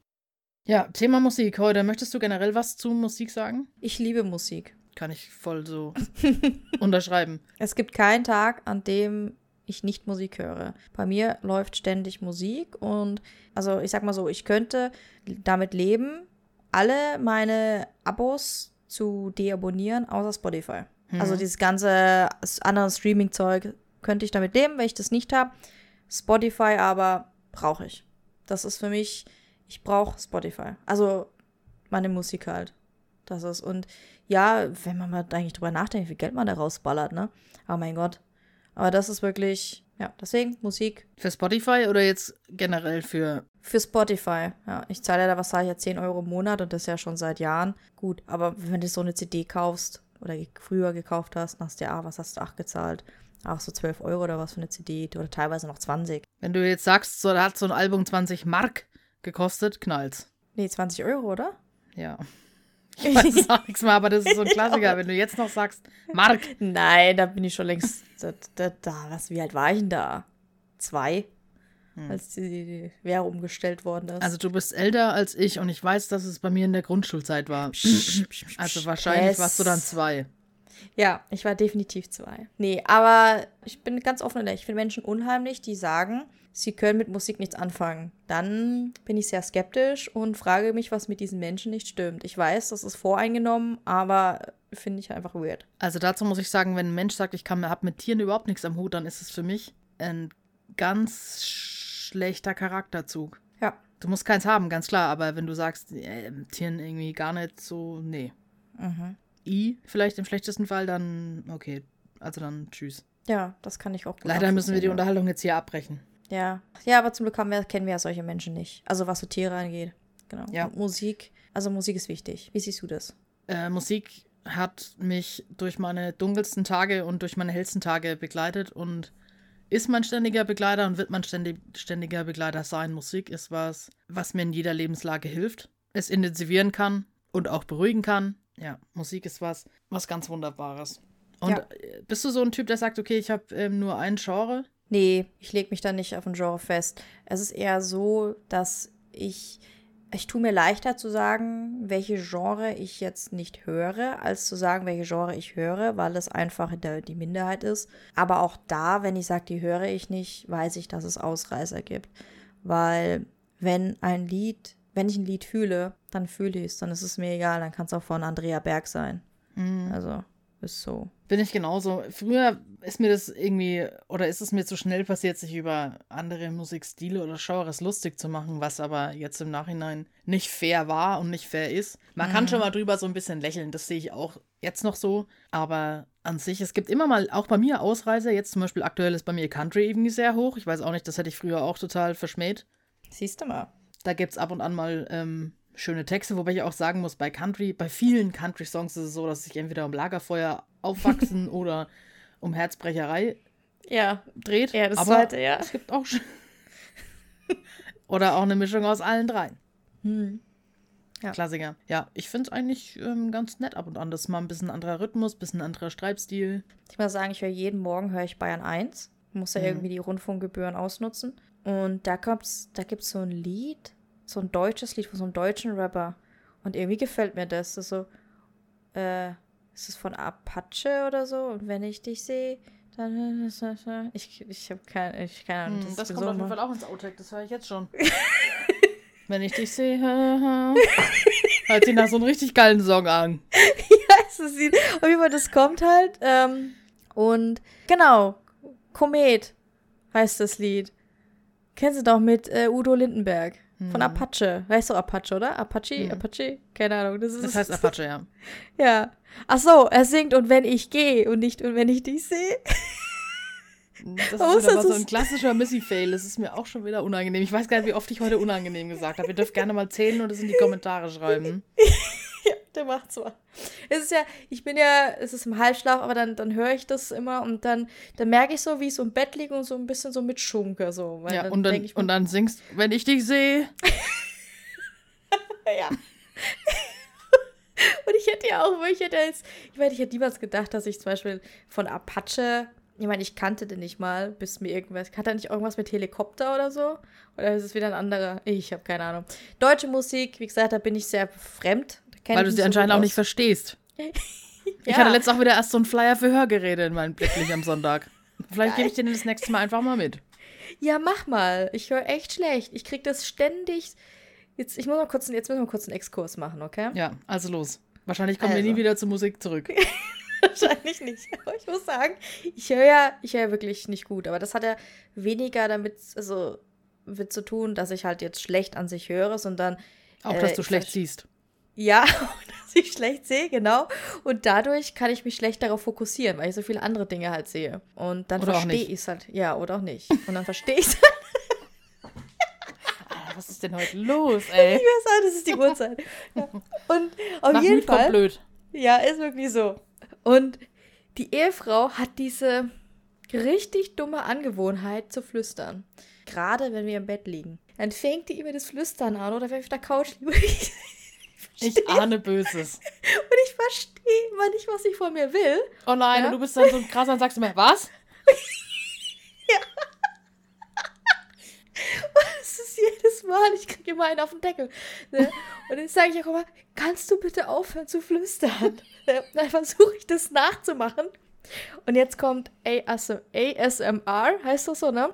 Ja, Thema Musik heute. Möchtest du generell was zu Musik sagen? Ich liebe Musik. Kann ich voll so unterschreiben. Es gibt keinen Tag, an dem ich nicht Musik höre. Bei mir läuft ständig Musik und also ich sag mal so, ich könnte damit leben, alle meine Abos zu deabonnieren, außer Spotify. Also dieses ganze andere Streaming-Zeug könnte ich damit leben, wenn ich das nicht habe. Spotify aber brauche ich. Das ist für mich, ich brauche Spotify. Also meine Musik halt. Das ist, und ja, wenn man mal eigentlich drüber nachdenkt, wie viel Geld man da rausballert, ne? Aber mein Gott. Aber das ist wirklich, ja, deswegen Musik Für Spotify oder jetzt generell für. für Spotify. Ja, ich zahle ja da, was sage ich ja, 10 Euro im Monat und das ja schon seit Jahren. Gut, aber wenn du so eine CD kaufst oder früher gekauft hast, dann hast du ja, ah, was hast du, 8 gezahlt? Auch so 12 Euro oder was für eine CD oder teilweise noch 20. Wenn du jetzt sagst, so, da hat so ein Album 20 Mark gekostet, knallt's. Nee, 20 Euro, oder? Ja. Ich weiß es auch nichts mehr, aber das ist so ein Klassiker. Wenn du jetzt noch sagst, Mark, Nein, da bin ich schon längst, da, da, da, was, wie alt war ich denn da? Zwei? Als die, die Währung umgestellt worden ist. also du bist älter als ich und ich weiß, dass es bei mir in der Grundschulzeit war. Also wahrscheinlich warst du dann zwei. Ja, ich war definitiv zwei. Nee, aber ich bin ganz offen und ehrlich. Ich finde Menschen unheimlich, die sagen, sie können mit Musik nichts anfangen. Dann bin ich sehr skeptisch und frage mich, was mit diesen Menschen nicht stimmt. Ich weiß, das ist voreingenommen, aber finde ich einfach weird. Also dazu muss ich sagen, wenn ein Mensch sagt, ich habe mit Tieren überhaupt nichts am Hut, dann ist es für mich ein ganz schlechter Charakterzug. Ja. Du musst keins haben, ganz klar, aber wenn du sagst, äh, Tieren irgendwie gar nicht so, nee. Mhm. I, vielleicht im schlechtesten Fall, dann okay. Also dann tschüss. Ja, das kann ich auch gut Leider müssen wir die Unterhaltung jetzt hier abbrechen. Ja. Ja, aber zum Glück haben wir, kennen wir ja solche Menschen nicht. Also was so Tiere angeht. Genau. Ja. Und Musik, also Musik ist wichtig. Wie siehst du das? Äh, Musik hat mich durch meine dunkelsten Tage und durch meine hellsten Tage begleitet und ist mein ständiger Begleiter und wird mein ständig, ständiger Begleiter sein. Musik ist was, was mir in jeder Lebenslage hilft, es intensivieren kann und auch beruhigen kann. Ja, Musik ist was, was ganz Wunderbares. Und Ja. äh, bist du so ein Typ, der sagt, okay, ich habe ähm, nur ein Genre? Nee, ich lege mich da nicht auf ein Genre fest. Es ist eher so, dass ich, ich tue mir leichter zu sagen, welche Genre ich jetzt nicht höre, als zu sagen, welche Genre ich höre, weil es einfach der, die Minderheit ist. Aber auch da, wenn ich sage, die höre ich nicht, weiß ich, dass es Ausreißer gibt. Weil wenn ein Lied, wenn ich ein Lied fühle, dann fühle ich es, dann ist es mir egal, dann kann es auch von Andrea Berg sein. Also, ist so. Bin ich genauso. Früher ist mir das irgendwie, oder ist es mir zu schnell passiert, sich über andere Musikstile oder Genres lustig zu machen, was aber jetzt im Nachhinein nicht fair war und nicht fair ist. Man kann schon mal drüber so ein bisschen lächeln, das sehe ich auch jetzt noch so. Aber an sich, es gibt immer mal, auch bei mir Ausreißer, jetzt zum Beispiel aktuell ist bei mir Country irgendwie sehr hoch. Ich weiß auch nicht, das hätte ich früher auch total verschmäht. Siehst du mal. Da gibt es ab und an mal ähm, schöne Texte, wobei ich auch sagen muss, bei Country, bei vielen Country-Songs ist es so, dass sich entweder um Lagerfeuer aufwachsen oder um Herzbrecherei Ja, dreht. Ja, das Aber zweite, ja. Es gibt auch oder auch eine Mischung aus allen dreien. Hm. Ja. Klassiker. Ja, ich finde es eigentlich ähm, ganz nett ab und an. Das ist mal ein bisschen anderer Rhythmus, bisschen anderer Schreibstil. Ich muss sagen, ich höre jeden Morgen höre ich Bayern 1. Muss ja Mhm. irgendwie die Rundfunkgebühren ausnutzen. Und da da gibt's so ein Lied, so ein deutsches Lied von so einem deutschen Rapper. Und irgendwie gefällt mir das. Das ist so, äh, ist es von Apache oder so? Und wenn ich dich sehe, dann. Ich, ich habe keine, ich keine Ahnung. Hm, ist das kommt auf jeden Fall auch ins Outtake, das höre ich jetzt schon. Wenn ich dich sehe, hört sich nach so einem richtig geilen Song an. das ist sie. Auf jeden Fall, das kommt halt. Ähm, und genau, Komet heißt das Lied. Kennst du doch mit äh, Udo Lindenberg von Apache. Weißt du Apache, oder? Apache? Apache? Keine Ahnung. Das, ist, Das heißt Apache, ja. Ja. Ach so, er singt und wenn ich gehe und nicht und wenn ich dich sehe. Das ist aber dazu so ein klassischer Missy-Fail. Das ist mir auch schon wieder unangenehm. Ich weiß gar nicht, wie oft ich heute unangenehm gesagt habe. Ihr dürft gerne mal zählen und es in die Kommentare schreiben. Der macht's mal. Es ist ja, ich bin ja, es ist im Halbschlaf, aber dann, dann höre ich das immer und dann, dann merke ich so, wie ich so im Bett liege und so ein bisschen so mitschunke. So, Ja, und dann, ich und dann singst, wenn ich dich sehe. Ja. Und ich hätte ja auch, ich hätte jetzt, ich meine, ich hätte niemals gedacht, dass ich zum Beispiel von Apache, ich meine, ich kannte den nicht mal, bis mir irgendwas, hat er nicht irgendwas mit Helikopter oder so? Oder ist es wieder ein anderer? Ich habe keine Ahnung. Deutsche Musik, wie gesagt, da bin ich sehr fremd. Kenn Weil ich du sie so anscheinend auch nicht verstehst. Ich Ja. hatte letztens auch wieder erst so einen Flyer für Hörgeräte in meinem Blicklicht am Sonntag. Vielleicht gebe ich den das nächste Mal einfach mal mit. Ja, mach mal. Ich höre echt schlecht. Ich krieg das ständig. Jetzt, ich muss mal kurz, jetzt müssen wir kurz einen Exkurs machen, okay? Ja, also los. Wahrscheinlich kommen wir Also. nie wieder zur Musik zurück. wahrscheinlich nicht. Aber ich muss sagen, ich höre ja, ich höre wirklich nicht gut. Aber das hat ja weniger damit, also mit zu tun, dass ich halt jetzt schlecht an sich höre, sondern auch, dass äh, du schlecht siehst. Ja, dass ich schlecht sehe, genau. Und dadurch kann ich mich schlecht darauf fokussieren, weil ich so viele andere Dinge halt sehe. Und dann verstehe ich es halt. Ja, oder auch nicht. Und dann verstehe ich es halt. Was ist denn heute los, ey? Ich weiß auch, das ist die Uhrzeit. Ja. Und auf Nach jeden Fall. blöd. Ja, ist wirklich so. Und die Ehefrau hat diese richtig dumme Angewohnheit zu flüstern. Gerade wenn wir im Bett liegen. Dann fängt die immer das Flüstern an oder wenn ich auf der Couch liege. Ich, ich ahne Böses. Und ich verstehe immer nicht, was ich von mir will. Oh nein, ja? und du bist dann so krass und sagst immer, was? ja. Das ist jedes Mal, ich kriege immer einen auf den Deckel. Ne? Und dann sage ich auch immer, kannst du bitte aufhören zu flüstern? Ne? Dann versuche ich das nachzumachen. Und jetzt kommt ASMR, heißt das so, ne?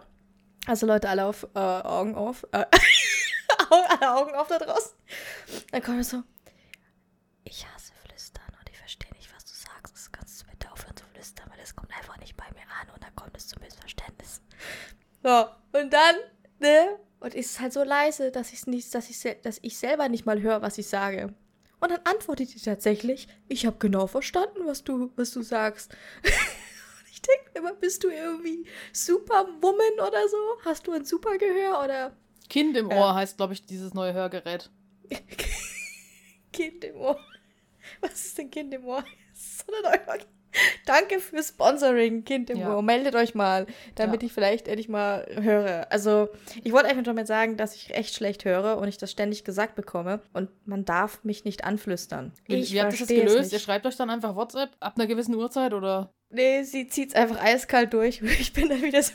Also Leute, alle auf äh, Augen auf. Äh, alle Augen auf da draußen. Dann kommt er so, ich hasse Flüstern und ich verstehe nicht, was du sagst. Kannst du bitte aufhören zu flüstern, weil es kommt einfach nicht bei mir an und dann kommt es zum Missverständnis. So, und dann, ne? Und ist halt so leise, dass, ich's nicht, dass, ich, dass ich selber nicht mal höre, was ich sage. Und dann antwortet die tatsächlich, ich habe genau verstanden, was du, was du sagst. ich denke immer, bist du irgendwie Superwoman oder so? Hast du ein Supergehör oder? Kind im Ohr heißt, glaube ich, dieses neue Hörgerät. kind im Ohr. Was ist denn Kind im Ohr? So Danke für Sponsoring, Kind im ja. Ohr. Meldet euch mal, damit ja. ich vielleicht endlich mal höre. Also, ich wollte einfach damit sagen, dass ich echt schlecht höre und ich das ständig gesagt bekomme. Und man darf mich nicht anflüstern. Ich Wie habt ihr das gelöst? Ihr schreibt euch dann einfach WhatsApp ab einer gewissen Uhrzeit oder? Nee, sie zieht es einfach eiskalt durch. Ich bin dann wieder so.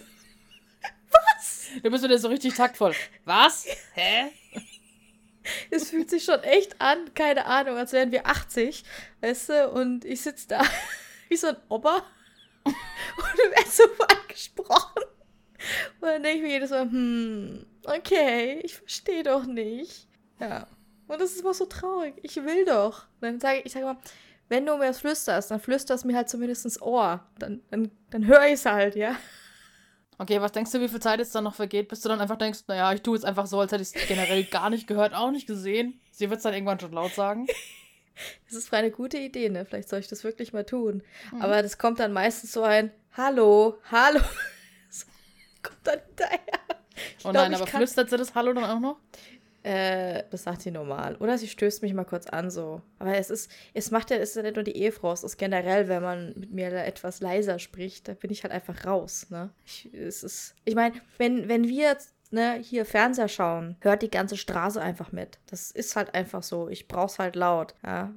Was? Du bist wieder so richtig taktvoll. Was? Hä? Es fühlt sich schon echt an, keine Ahnung, als wären wir 80, weißt du, und ich sitze da wie so ein Opa und du wärst so angesprochen. Und dann denke ich mir jedes Mal, hm, okay, ich verstehe doch nicht. Ja. Und das ist immer so traurig. Ich will doch. Und dann sage ich, ich sage mal, wenn du mir was flüsterst, dann flüsterst mir halt zumindest ins Ohr. Dann, dann, dann höre ich es halt, ja. Okay, was denkst du, wie viel Zeit jetzt dann noch vergeht, bis du dann einfach denkst, naja, ich tue jetzt einfach so, als hätte ich es generell gar nicht gehört, auch nicht gesehen. Sie wird es dann irgendwann schon laut sagen. Das ist eine gute Idee, ne? Vielleicht soll ich das wirklich mal tun. Mhm. Aber das kommt dann meistens so ein Hallo, Hallo. kommt dann hinterher. Ich oh nein, glaub, aber flüstert sie das Hallo dann auch noch? Äh, das sagt sie normal. Oder sie stößt mich mal kurz an, so. Aber es ist, es macht ja, es ist ja nicht nur die Ehefrau, es ist generell, wenn man mit mir da etwas leiser spricht, da bin ich halt einfach raus, ne? Ich, es ist, ich meine, wenn, wenn wir ne, hier Fernseher schauen, hört die ganze Straße einfach mit. Das ist halt einfach so. Ich brauch's halt laut. Ja,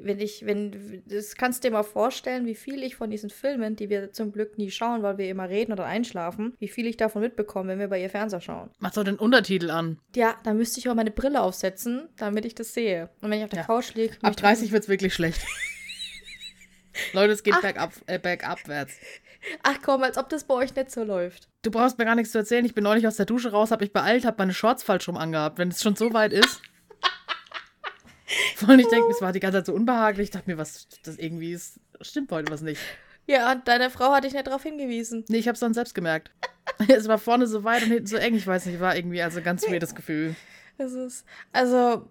wenn ich, wenn, das kannst du dir mal vorstellen, wie viel ich von diesen Filmen, die wir zum Glück nie schauen, weil wir immer reden oder einschlafen, wie viel ich davon mitbekomme, wenn wir bei ihr Fernseher schauen. Mach doch den Untertitel an. Ja, dann müsste ich auch meine Brille aufsetzen, damit ich das sehe. Und wenn ich auf der ja. Couch liege. Ab 30 wird's wirklich schlecht. Leute, es geht bergab, äh, bergabwärts. Ach komm, als ob das bei euch nicht so läuft. Du brauchst mir gar nichts zu erzählen. Ich bin neulich aus der Dusche raus, habe mich beeilt, habe meine Shorts falsch rum angehabt. Wenn es schon so weit ist. Vor allem, ich denke, es war die ganze Zeit so unbehaglich. Ich dachte mir, was das irgendwie ist. Stimmt heute was nicht. Ja, und deine Frau hat dich nicht darauf hingewiesen. Nee, ich habe es dann selbst gemerkt. es war vorne so weit und hinten so eng. Ich weiß nicht, war irgendwie also ein ganz weirdes Gefühl. Es ist, also,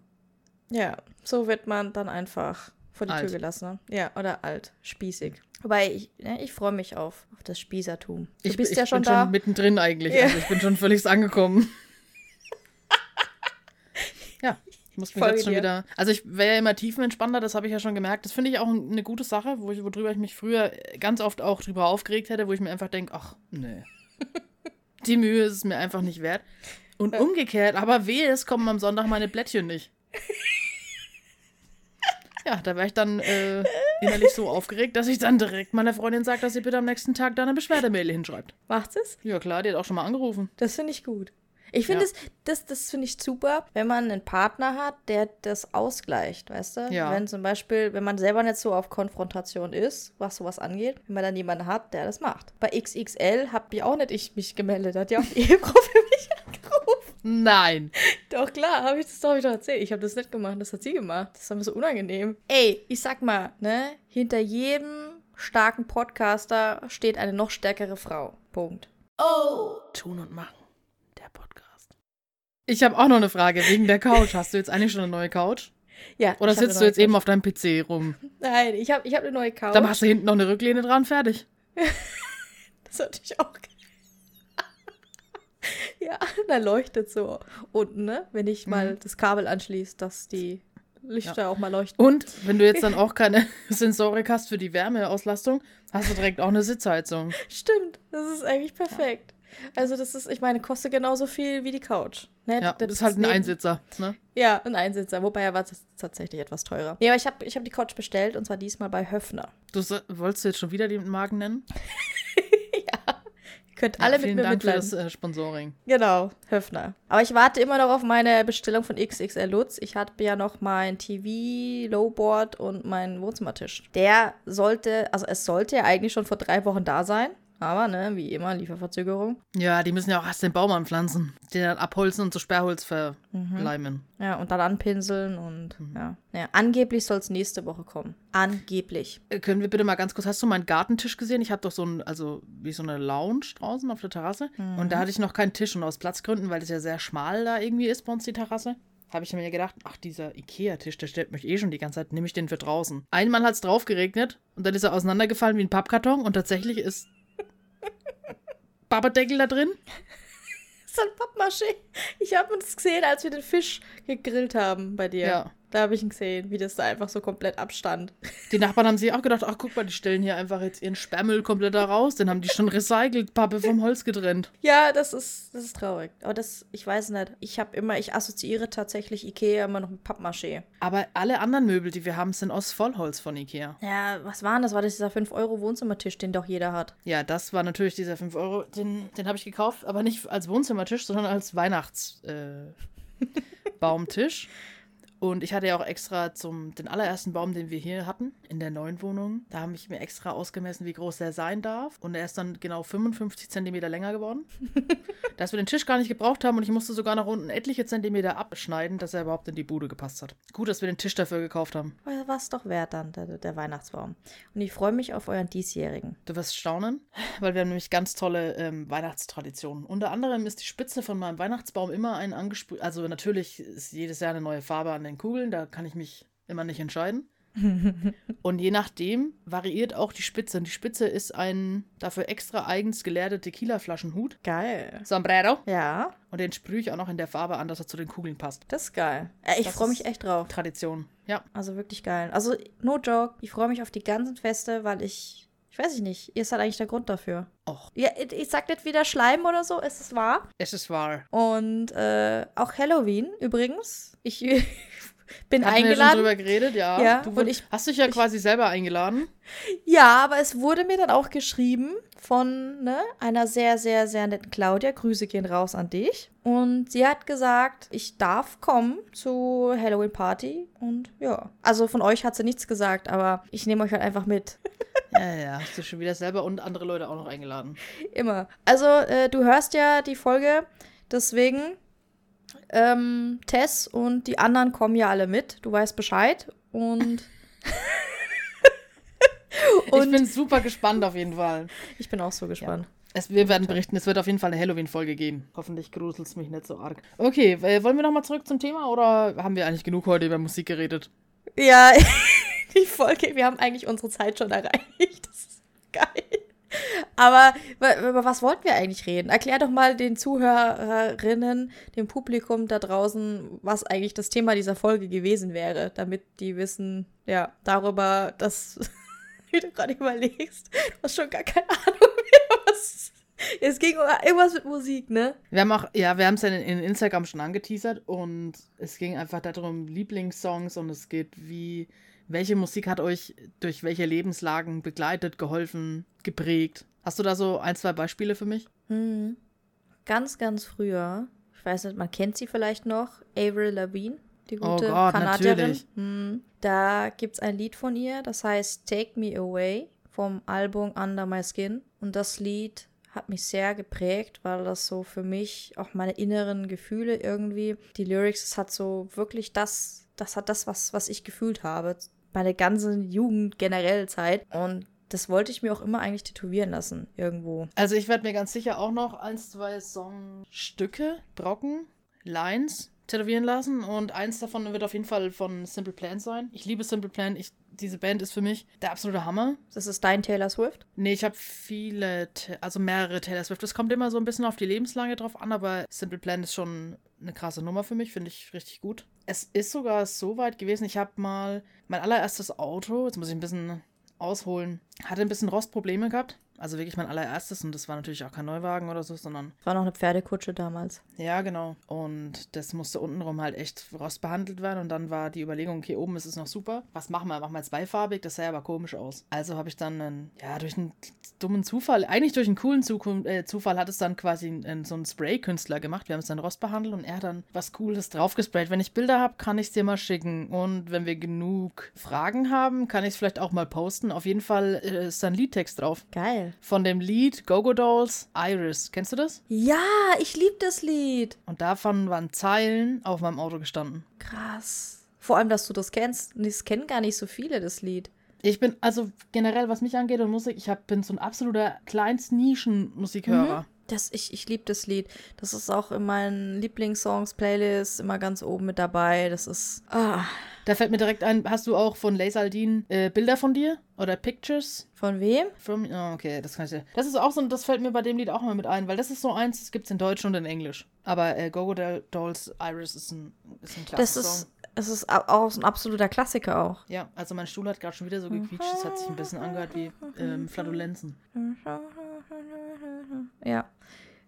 ja, so wird man dann einfach vor die alt. Tür gelassen. Ne? Ja, oder alt, spießig. Wobei, ich, ne, ich freue mich auf, auf das Spießertum. Du ich, bist ich ja schon bin da. schon mittendrin eigentlich. Ja. Also ich bin schon völlig angekommen. ja, ich muss mich Folge jetzt schon dir. wieder. Also ich wäre ja immer tiefenentspannter, das habe ich ja schon gemerkt. Das finde ich auch eine gute Sache, wo ich, worüber ich mich früher ganz oft auch drüber aufgeregt hätte, wo ich mir einfach denke, ach, nee. Die Mühe ist es mir einfach nicht wert. Und umgekehrt, aber wehe, es kommen am Sonntag meine Blättchen nicht. Ja, da wäre ich dann äh, innerlich so aufgeregt, dass ich dann direkt meiner Freundin sage, dass sie bitte am nächsten Tag da eine Beschwerdemail hinschreibt. Macht es? Ja, klar, die hat auch schon mal angerufen. Das finde ich gut. Ich finde ja. das, das, das finde ich super, wenn man einen Partner hat, der das ausgleicht, weißt du? Ja. Wenn zum Beispiel, wenn man selber nicht so auf Konfrontation ist, was sowas angeht, wenn man dann jemanden hat, der das macht. Bei XXL habe ich auch nicht ich mich gemeldet, hat ja auch die Ehefrau für. Nein. Doch klar, habe ich das doch wieder erzählt. Ich habe das nicht gemacht, das hat sie gemacht. Das war mir so unangenehm. Ey, ich sag mal, ne, hinter jedem starken Podcaster steht eine noch stärkere Frau. Punkt. Oh! Tun und machen. Der Podcast. Ich habe auch noch eine Frage wegen der Couch. Hast du jetzt eigentlich schon eine neue Couch? Ja. Oder sitzt eine du jetzt neue eben auf deinem PC rum? Couch. Nein, ich habe ich hab eine neue Couch. Dann machst du hinten noch eine Rücklehne dran, fertig. Das sollte ich auch. ja, dann leuchtet so unten, ne? Wenn ich mal das Kabel anschließe, dass die Lichter auch mal leuchten. Und wenn du jetzt dann auch keine Sensorik hast für die Wärmeauslastung, hast du direkt auch eine Sitzheizung. Stimmt, das ist eigentlich perfekt. Also das ist, ich meine, kostet genauso viel wie die Couch. Ne? Ja, das ist halt ein neben- Einsitzer. Ne? Ja, ein Einsitzer. Wobei er war tatsächlich etwas teurer. Ja, aber ich habe ich hab die Couch bestellt und zwar diesmal bei Höfner. Du wolltest du jetzt schon wieder den Magen nennen? Könnt Ja, alle mit vielen mir Dank für das äh, Sponsoring. Genau, Höfner. Aber ich warte immer noch auf meine Bestellung von XXL Lutz. Ich hatte ja noch mein TV, Lowboard und meinen Wohnzimmertisch. Der sollte, also es sollte ja eigentlich schon vor drei Wochen da sein. Aber, ne, wie immer, Lieferverzögerung. Ja, die müssen ja auch erst den Baum anpflanzen, den dann abholzen und zu Sperrholz verleimen. Ja, und dann anpinseln und ja. ja. Angeblich soll es nächste Woche kommen. Angeblich. Äh, Können wir bitte mal ganz kurz, hast du meinen Gartentisch gesehen? Ich habe doch so ein, also wie so eine Lounge draußen auf der Terrasse. Und da hatte ich noch keinen Tisch und aus Platzgründen, weil das ja sehr schmal da irgendwie ist bei uns die Terrasse. Habe ich mir gedacht, ach, dieser Ikea-Tisch, der stellt mich eh schon die ganze Zeit, nehme ich den für draußen. Einmal hat es drauf geregnet und dann ist er auseinandergefallen wie ein Pappkarton und tatsächlich ist Babadeckel da drin. Ist ein Pappmaché. Ich habe uns gesehen, als wir den Fisch gegrillt haben bei dir. Ja. Da habe ich ihn gesehen, wie das da einfach so komplett abstand. Die Nachbarn haben sich auch gedacht, ach guck mal, die stellen hier einfach jetzt ihren Sperrmüll komplett da raus. Den haben die schon recycelt, Pappe vom Holz getrennt. Ja, das ist, das ist traurig. Aber das, ich weiß nicht. Ich habe immer, ich assoziiere tatsächlich Ikea immer noch mit Pappmaché. Aber alle anderen Möbel, die wir haben, sind aus Vollholz von Ikea. Ja, was war denn das? War das dieser 5-Euro-Wohnzimmertisch, den doch jeder hat? Ja, das war natürlich dieser 5 Euro. Den, den habe ich gekauft, aber nicht als Wohnzimmertisch, sondern als Weihnachtsbaumtisch. Äh. Und ich hatte ja auch extra zum den allerersten Baum, den wir hier hatten, in der neuen Wohnung, da habe ich mir extra ausgemessen, wie groß der sein darf. Und er ist dann genau 55 Zentimeter länger geworden. dass wir den Tisch gar nicht gebraucht haben und ich musste sogar nach unten etliche Zentimeter abschneiden, dass er überhaupt in die Bude gepasst hat. Gut, dass wir den Tisch dafür gekauft haben. War es doch wert dann, der, der Weihnachtsbaum. Und ich freue mich auf euren diesjährigen. Du wirst staunen, weil wir haben nämlich ganz tolle ähm, Weihnachtstraditionen. Unter anderem ist die Spitze von meinem Weihnachtsbaum immer ein angesprüht. Also natürlich ist jedes Jahr eine neue Farbe an den Kugeln, da kann ich mich immer nicht entscheiden. Und je nachdem variiert auch die Spitze. Und die Spitze ist ein dafür extra eigens geleerter Tequila-Flaschenhut. Geil. Sombrero. Ja, Und den sprühe ich auch noch in der Farbe an, dass er zu den Kugeln passt. das ist geil. Äh, ich freue mich echt drauf. Tradition. Ja. Also wirklich geil. Also, no joke. Ich freue mich auf die ganzen Feste, weil ich. Weiß ich nicht. Ihr seid eigentlich der Grund dafür. Och, Ja, ich, ich sag nicht wieder Schleim oder so, es ist wahr. es ist wahr. Und äh, auch Halloween übrigens. Ich bin Hatten wir schon eingeladen. drüber geredet, ja. Ja, du und ich- hast dich ja ich- quasi selber eingeladen. Ja, aber es wurde mir dann auch geschrieben von ne, einer sehr, sehr, sehr netten Claudia. Grüße gehen raus an dich. Und sie hat gesagt, ich darf kommen zur Halloween Party. Und ja, also von euch hat sie nichts gesagt, aber ich nehme euch halt einfach mit. Ja, ja, hast du schon wieder selber und andere Leute auch noch eingeladen. Immer. Also, äh, du hörst ja die Folge, deswegen ähm, Tess und die anderen kommen ja alle mit. Du weißt Bescheid. Und ich Und- bin super gespannt auf jeden Fall. ich bin auch so gespannt. Es, wir werden berichten, es wird auf jeden Fall eine Halloween-Folge geben. Hoffentlich gruselt es mich nicht so arg. Okay, äh, wollen wir nochmal zurück zum Thema oder haben wir eigentlich genug heute über Musik geredet? Ja, die Folge, wir haben eigentlich unsere Zeit schon erreicht. Das ist geil. Aber über was wollten wir eigentlich reden? Erklär doch mal den Zuhörerinnen, dem Publikum da draußen, was eigentlich das Thema dieser Folge gewesen wäre, damit die wissen, ja, darüber, dass, wie du gerade überlegst, hast schon gar keine Ahnung mehr, was. Es ging um irgendwas mit Musik, ne? Wir haben auch, ja, wir haben es ja in, in Instagram schon angeteasert und es ging einfach darum, Lieblingssongs und es geht wie, welche Musik hat euch durch welche Lebenslagen begleitet, geholfen, geprägt? Hast du da so ein, zwei Beispiele für mich? Mhm. Ganz, ganz früher, ich weiß nicht, man kennt sie vielleicht noch, Avril Lavigne, die Oh gute Gott, Kanadierin. Mhm. Da gibt es ein Lied von ihr, das heißt Take Me Away vom Album Under My Skin. Und das Lied hat mich sehr geprägt, weil das so für mich auch meine inneren Gefühle irgendwie, die Lyrics, es hat so wirklich das, das hat das, was, was ich gefühlt habe, meine ganze Jugend generell Zeit. Und das wollte ich mir auch immer eigentlich tätowieren lassen, irgendwo. Also ich werde mir ganz sicher auch noch eins, zwei Songstücke, Brocken, Lines tätowieren lassen und eins davon wird auf jeden Fall von Simple Plan sein. Ich liebe Simple Plan. Ich, diese Band ist für mich der absolute Hammer. Das ist dein Taylor Swift? Nee, ich habe viele, also mehrere Taylor Swift. Das kommt immer so ein bisschen auf die Lebenslange drauf an, aber Simple Plan ist schon eine krasse Nummer für mich, finde ich richtig gut. Es ist sogar so weit gewesen, ich habe mal mein allererstes Auto, jetzt muss ich ein bisschen ausholen, hatte ein bisschen Rostprobleme gehabt. Also wirklich mein allererstes und das war natürlich auch kein Neuwagen oder so, sondern. War noch eine Pferdekutsche damals. Ja, genau. Und das musste untenrum halt echt rostbehandelt werden und dann war die Überlegung, okay, oben ist es noch super. Was machen wir? Machen wir zweifarbig? Das sah aber komisch aus. Also habe ich dann, einen, ja, durch einen dummen Zufall, eigentlich durch einen coolen Zukunft, äh, Zufall hat es dann quasi einen, so einen Spray-Künstler gemacht. Wir haben es dann rostbehandelt und er hat dann was Cooles draufgesprayt. Wenn ich Bilder habe, kann ich es dir mal schicken. Und wenn wir genug Fragen haben, kann ich es vielleicht auch mal posten. Auf jeden Fall äh, ist da ein Liedtext drauf. Geil. Von dem Lied Gogo Dolls Iris. Kennst du das? Ja, ich liebe das Lied. Und davon waren Zeilen auf meinem Auto gestanden. Krass. Vor allem, dass du das kennst. Das kennen gar nicht so viele, das Lied. Ich bin, also generell, was mich angeht und Musik, ich hab, bin so ein absoluter Kleinst-Nischen-Musikhörer. Mhm. Das, ich ich liebe das Lied. Das ist auch in meinen Lieblingssongs-Playlists immer ganz oben mit dabei. Das ist. Ah. Da fällt mir direkt ein, hast du auch von Lace Aldin äh, Bilder von dir? Oder Pictures? Von wem? From, oh, okay, das kann ich dir. Das ist auch so, das fällt mir bei dem Lied auch immer mit ein, weil das ist so eins, das gibt es in Deutsch und in Englisch. Aber äh, Gogo Dolls Iris ist ein, ist ein Das ist, es ist auch ein absoluter Klassiker auch. Ja, also mein Stuhl hat gerade schon wieder so gequietscht, das hat sich ein bisschen angehört wie ähm, Flatulenzen. Ja.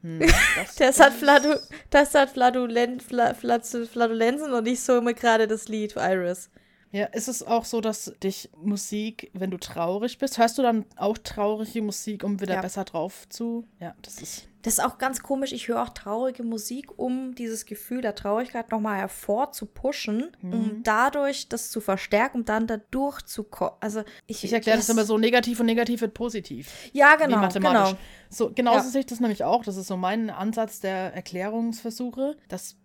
Hm, das, das, hat Flatu das hat Fladulen Fla Flatulenzen und ich summe gerade das Lied Iris. Ja, ist es auch so, dass dich Musik, wenn du traurig bist, hörst du dann auch traurige Musik, um wieder ja. besser drauf zu? Ja, das ist. Das ist auch ganz komisch. Ich höre auch traurige Musik, um dieses Gefühl der Traurigkeit nochmal hervorzupushen, mhm. um dadurch das zu verstärken, um dann da durchzukommen. Also ich, ich erkläre das, das immer so negativ und negativ wird positiv. Ja, genau. Genau. So, genauso ja. sehe ich das nämlich auch. Das ist so mein Ansatz der Erklärungsversuche, dass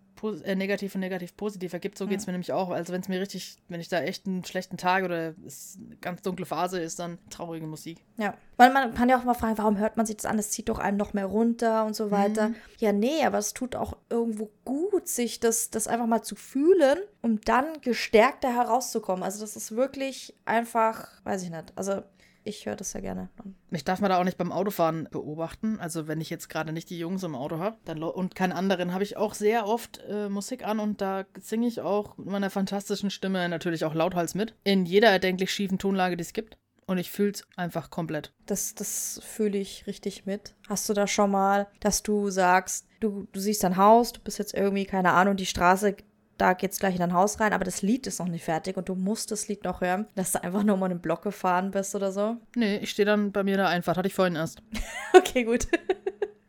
äh, negativ und negativ positiv ergibt. So geht es mir nämlich auch. Also wenn es mir richtig, wenn ich da echt einen schlechten Tag oder eine ganz dunkle Phase ist, dann traurige Musik. Ja. Weil man kann ja auch mal fragen, warum hört man sich das an? Das zieht doch einem noch mehr runter und so weiter. Mhm. Ja, nee, aber es tut auch irgendwo gut, sich das, das einfach mal zu fühlen, um dann gestärkter herauszukommen. Also das ist wirklich einfach, weiß ich nicht. Also ich höre das ja gerne. Ich darf man da auch nicht beim Autofahren beobachten. Also wenn ich jetzt gerade nicht die Jungs im Auto habe und keinen anderen, habe ich auch sehr oft äh, Musik an und da singe ich auch mit meiner fantastischen Stimme natürlich auch lauthals mit. In jeder erdenklich schiefen Tonlage, die es gibt. Und ich fühle es einfach komplett. Das, das fühle ich richtig mit. Hast du da schon mal, dass du sagst, du, du siehst ein Haus, du bist jetzt irgendwie, keine Ahnung, die Straße da geht's gleich in dein Haus rein, aber das Lied ist noch nicht fertig und du musst das Lied noch hören, dass du einfach nur mal einen Block gefahren bist oder so. Nee, ich stehe dann bei mir da einfach, hatte ich vorhin erst. okay, gut.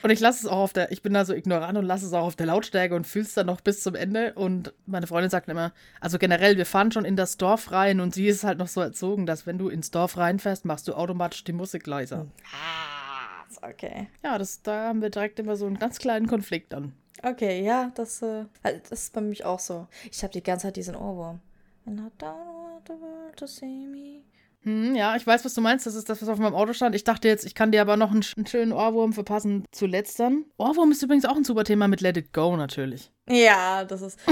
Und ich lasse es auch auf der, ich bin da so ignorant und lasse es auch auf der Lautstärke und fühle es dann noch bis zum Ende. Und meine Freundin sagt immer, also generell, wir fahren schon in das Dorf rein und sie ist halt noch so erzogen, dass wenn du ins Dorf reinfährst, machst du automatisch die Musik leiser. Ah, okay. Ja, das, da haben wir direkt immer so einen ganz kleinen Konflikt dann. Okay, ja, das, äh, also, das ist bei mich auch so. Ich habe die ganze Zeit diesen Ohrwurm. Hm, ja, ich weiß, was du meinst. Das ist das, was auf meinem Auto stand. Ich dachte jetzt, ich kann dir aber noch einen, einen schönen Ohrwurm verpassen zuletzt dann. Ohrwurm ist übrigens auch ein super Thema mit Let It Go natürlich. Ja, das ist.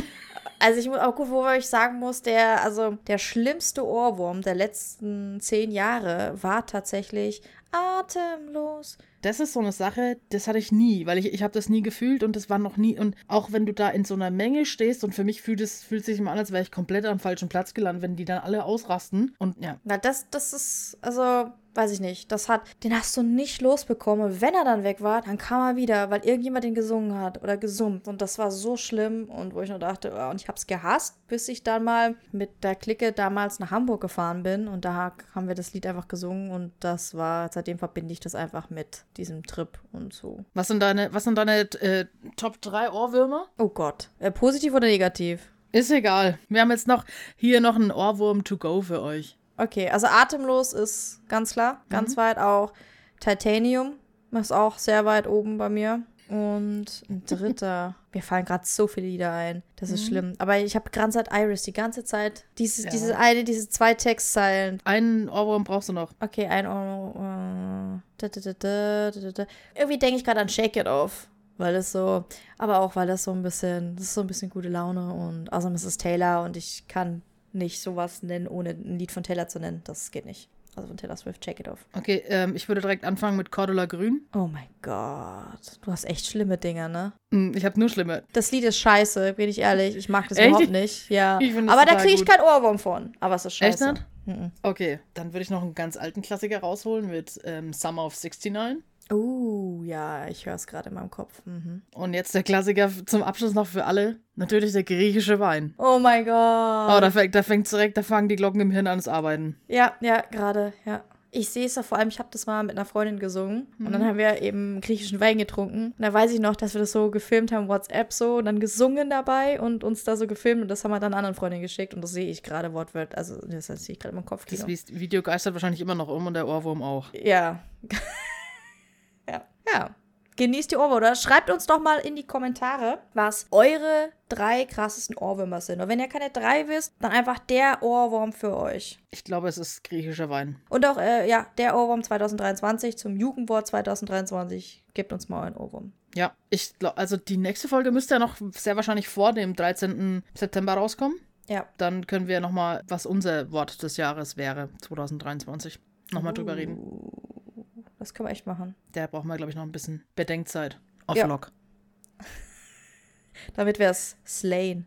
Also ich muss auch gut, wo ich sagen muss, der, also der schlimmste Ohrwurm der letzten zehn Jahre war tatsächlich atemlos das ist so eine Sache, das hatte ich nie, weil ich, ich habe das nie gefühlt und das war noch nie. Und auch wenn du da in so einer Menge stehst und für mich fühlt es fühlt sich immer an, als wäre ich komplett am falschen Platz gelandet, wenn die dann alle ausrasten. Und ja. Na, das, das ist, also weiß ich nicht, das hat, den hast du nicht losbekommen. Wenn er dann weg war, dann kam er wieder, weil irgendjemand den gesungen hat oder gesummt. Und das war so schlimm. Und wo ich nur dachte, oh, und ich hab's gehasst, bis ich dann mal mit der Clique damals nach Hamburg gefahren bin. Und da haben wir das Lied einfach gesungen. Und das war, seitdem verbinde ich das einfach mit diesem Trip und so. Was sind deine, was sind deine äh, Top 3 Ohrwürmer? Oh Gott. Äh, positiv oder negativ? Ist egal. Wir haben jetzt noch hier noch einen Ohrwurm to go für euch. Okay, also atemlos ist ganz klar, ganz mhm. weit auch. Titanium ist auch sehr weit oben bei mir. Und ein dritter. Mir fallen gerade so viele Lieder ein. Das ist Mhm. schlimm. Aber ich habe ganze Zeit Iris die ganze Zeit. Dieses, Ja. diese eine, diese zwei Textzeilen. Einen Ohrwurm brauchst du noch. Okay, ein da. Irgendwie denke ich gerade an Shake It Off. Weil das so, aber auch weil das so ein bisschen, das ist so ein bisschen gute Laune und außerdem ist es Taylor und ich kann nicht sowas nennen, ohne ein Lied von Taylor zu nennen. Das geht nicht. Also von Taylor Swift, Shake It Off. Okay, ähm, ich würde direkt anfangen mit Cordula Grün. Oh mein Gott. Du hast echt schlimme Dinger, ne? Hm, Ich habe nur schlimme. Das Lied ist scheiße, bin ich ehrlich. Ich mag das Echt? überhaupt nicht. Ja. Aber da kriege ich keinen Ohrwurm von. Aber es ist Echt scheiße. nicht? Mhm. Okay, dann würde ich noch einen ganz alten Klassiker rausholen mit ähm, Summer of 69. Uh, ja, ich höre es gerade in meinem Kopf. Mhm. Und jetzt der Klassiker zum Abschluss noch für alle. Natürlich der griechische Wein. Oh mein Gott. Oh, da fängt, da fängt direkt, da fangen die Glocken im Hirn an zu arbeiten. Ja, ja, gerade, ja. Ich sehe es ja vor allem, ich habe das mal mit einer Freundin gesungen und Mhm. dann haben wir eben griechischen Wein getrunken. Und da weiß ich noch, dass wir das so gefilmt haben, WhatsApp so und dann gesungen dabei und uns da so gefilmt und das haben wir dann anderen Freundinnen geschickt und das sehe ich gerade wortwörtlich, also das sehe ich gerade in meinem Kopf. Das Vis- Video geistert wahrscheinlich immer noch um und der Ohrwurm auch. Ja. Ja. Genießt die Ohrwürmer. Oder schreibt uns doch mal in die Kommentare, was eure drei krassesten Ohrwürmer sind. Und wenn ihr keine drei wisst, dann einfach der Ohrwurm für euch. Ich glaube, es ist griechischer Wein. Und auch, äh, ja, der Ohrwurm 2023 zum Jugendwort 2023. Gebt uns mal einen Ohrwurm. Ja, ich glaube, also die nächste Folge müsste ja noch sehr wahrscheinlich vor dem 13. September rauskommen. Ja. Dann können wir nochmal, was unser Wort des Jahres wäre, 2023, nochmal drüber reden. Das können wir echt machen. Der braucht mal, glaube ich, noch ein bisschen Bedenkzeit. Auf Ja. Lock. Damit wir es slayen.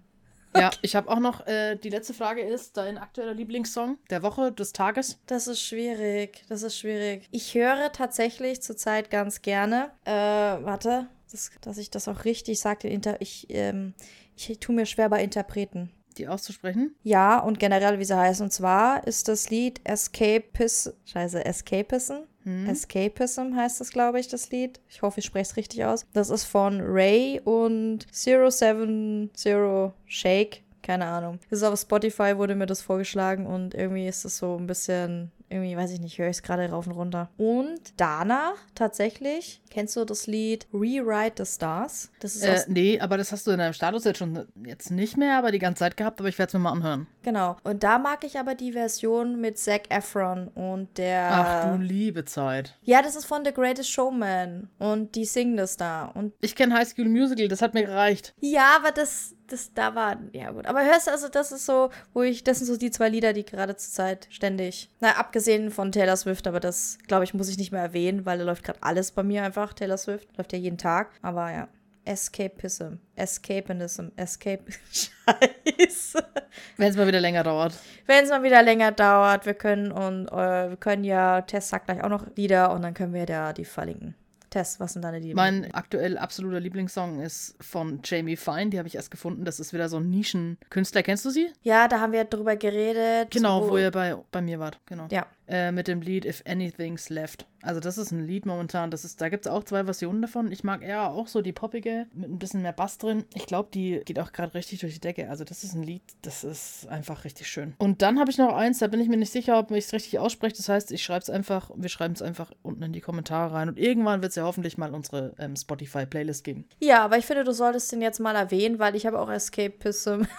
Ja, ich habe auch noch, äh, die letzte Frage ist, dein aktueller Lieblingssong der Woche, des Tages? Das ist schwierig. Das ist schwierig. Ich höre tatsächlich zurzeit ganz gerne. Äh, warte, das, dass ich das auch richtig sage. ich, ähm, ich tue mir schwer bei Interpreten. Die auszusprechen? Ja, und generell, wie sie heißen. Und zwar ist das Lied Escapis. Scheiße, Escapism. Hm? Escapism heißt das, glaube ich, das Lied. Ich hoffe, ich spreche es richtig aus. Das ist von Ray und 070 Shake. Keine Ahnung. Das ist auf Spotify, wurde mir das vorgeschlagen und irgendwie ist es so ein bisschen, irgendwie, weiß ich nicht, höre ich es gerade rauf und runter. Und danach tatsächlich, kennst du das Lied Rewrite the Stars? Das ist Äh, nee, aber das hast du in deinem Status jetzt schon jetzt nicht mehr, aber die ganze Zeit gehabt, aber ich werde es mir mal anhören. Genau. Und da mag ich aber die Version mit Zac Efron und der. Ach du liebe Zeit. Ja, das ist von The Greatest Showman. Und die singen das da. Und Ich kenne High School Musical, das hat mir gereicht. ja, aber das, das da war. Ja, gut. Aber hörst du, also, das ist so, wo ich. Das sind so die zwei Lieder, die gerade zur Zeit ständig. Na, abgesehen von Taylor Swift, aber das, glaube ich, muss ich nicht mehr erwähnen, weil da läuft gerade alles bei mir einfach. Taylor Swift läuft ja jeden Tag. Aber ja. Escapism. Escapism. Escape. Scheiße. Wenn es mal wieder länger dauert. Wenn es mal wieder länger dauert, wir können und äh, wir können ja, Tess sagt gleich auch noch Lieder und dann können wir da die verlinken. Tess, was sind deine Lieder? Mein aktuell absoluter Lieblingssong ist von Jamie Fine, die habe ich erst gefunden. Das ist wieder so ein Nischenkünstler. Kennst du sie? ja, da haben wir drüber geredet. Genau, wo ihr bei, bei mir wart. Genau. Ja. Äh, mit dem Lied If Anything's Left. Also das ist ein Lied momentan, das ist, da gibt es auch zwei Versionen davon. Ich mag eher auch so die poppige, mit ein bisschen mehr Bass drin. Ich glaube, die geht auch gerade richtig durch die Decke. Also das ist ein Lied, das ist einfach richtig schön. Und dann habe ich noch eins, da bin ich mir nicht sicher, ob ich es richtig ausspreche. Das heißt, ich schreibe es einfach, wir schreiben es einfach unten in die Kommentare rein. Und irgendwann wird es ja hoffentlich mal unsere ähm, Spotify-Playlist geben. Ja, aber ich finde, du solltest den jetzt mal erwähnen, weil ich habe auch Escapism.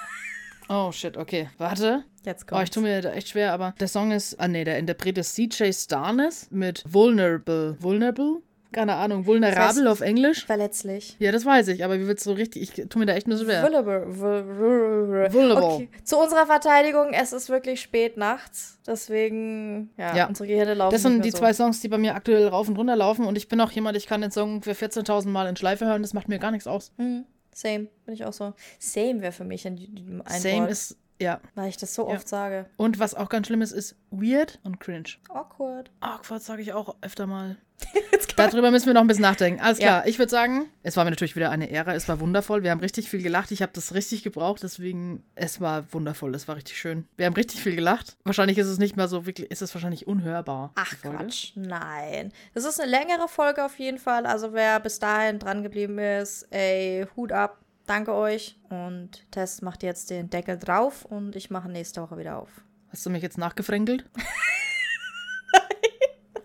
Oh shit, okay. Warte. Jetzt Oh, ich kommt. tue mir da echt schwer, aber der Song ist, ah nee, der Interpret ist CJ Starnes mit Vulnerable. Vulnerable? Keine Ahnung, vulnerable auf Englisch? Verletzlich. Ja, das weiß ich, aber wie wird's so richtig, ich tue mir da echt nur schwer. Vulnerable. Vul- Vulnerable. Okay. Zu unserer Verteidigung, es ist wirklich spät nachts. Deswegen, ja, Ja. unsere Gehirne laufen Das sind die mehr zwei Songs, die bei mir aktuell rauf und runter laufen und ich bin auch jemand, ich kann den Song für 14.000 Mal in Schleife hören, das macht mir gar nichts aus. so. Mhm. Same, bin ich auch so. Same wäre für mich ein, ein Same Wort, ist, ja. weil ich das so Ja. oft sage. Und was auch ganz schlimm ist, ist weird und cringe. Awkward. Awkward sage ich auch öfter mal. Darüber müssen wir noch ein bisschen nachdenken. Alles Ja. klar, ich würde sagen, es war mir natürlich wieder eine Ehre. Es war wundervoll. Wir haben richtig viel gelacht. Ich habe das richtig gebraucht, deswegen, es war wundervoll. Es war richtig schön. Wir haben richtig viel gelacht. Wahrscheinlich ist es nicht mehr so wirklich, ist es wahrscheinlich unhörbar. Ach. Quatsch, nein. Das ist eine längere Folge auf jeden Fall. Also wer bis dahin dran geblieben ist, ey, Hut ab. Danke euch. Und Tess macht jetzt den Deckel drauf und ich mache nächste Woche wieder auf. Hast du mich jetzt nachgefränkelt?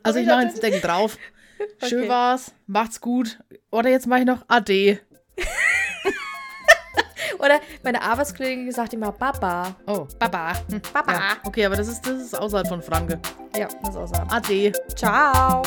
Also ich mache jetzt den Deckel drauf. Schön Okay. war's. Macht's gut. Oder jetzt mache ich noch Ade. Oder meine Arbeitskollegin sagt immer Baba. Oh, Baba. Hm, Baba. Ja. Okay, aber das ist, das ist außerhalb von Franke. Ja, das ist so. Ade. Ciao.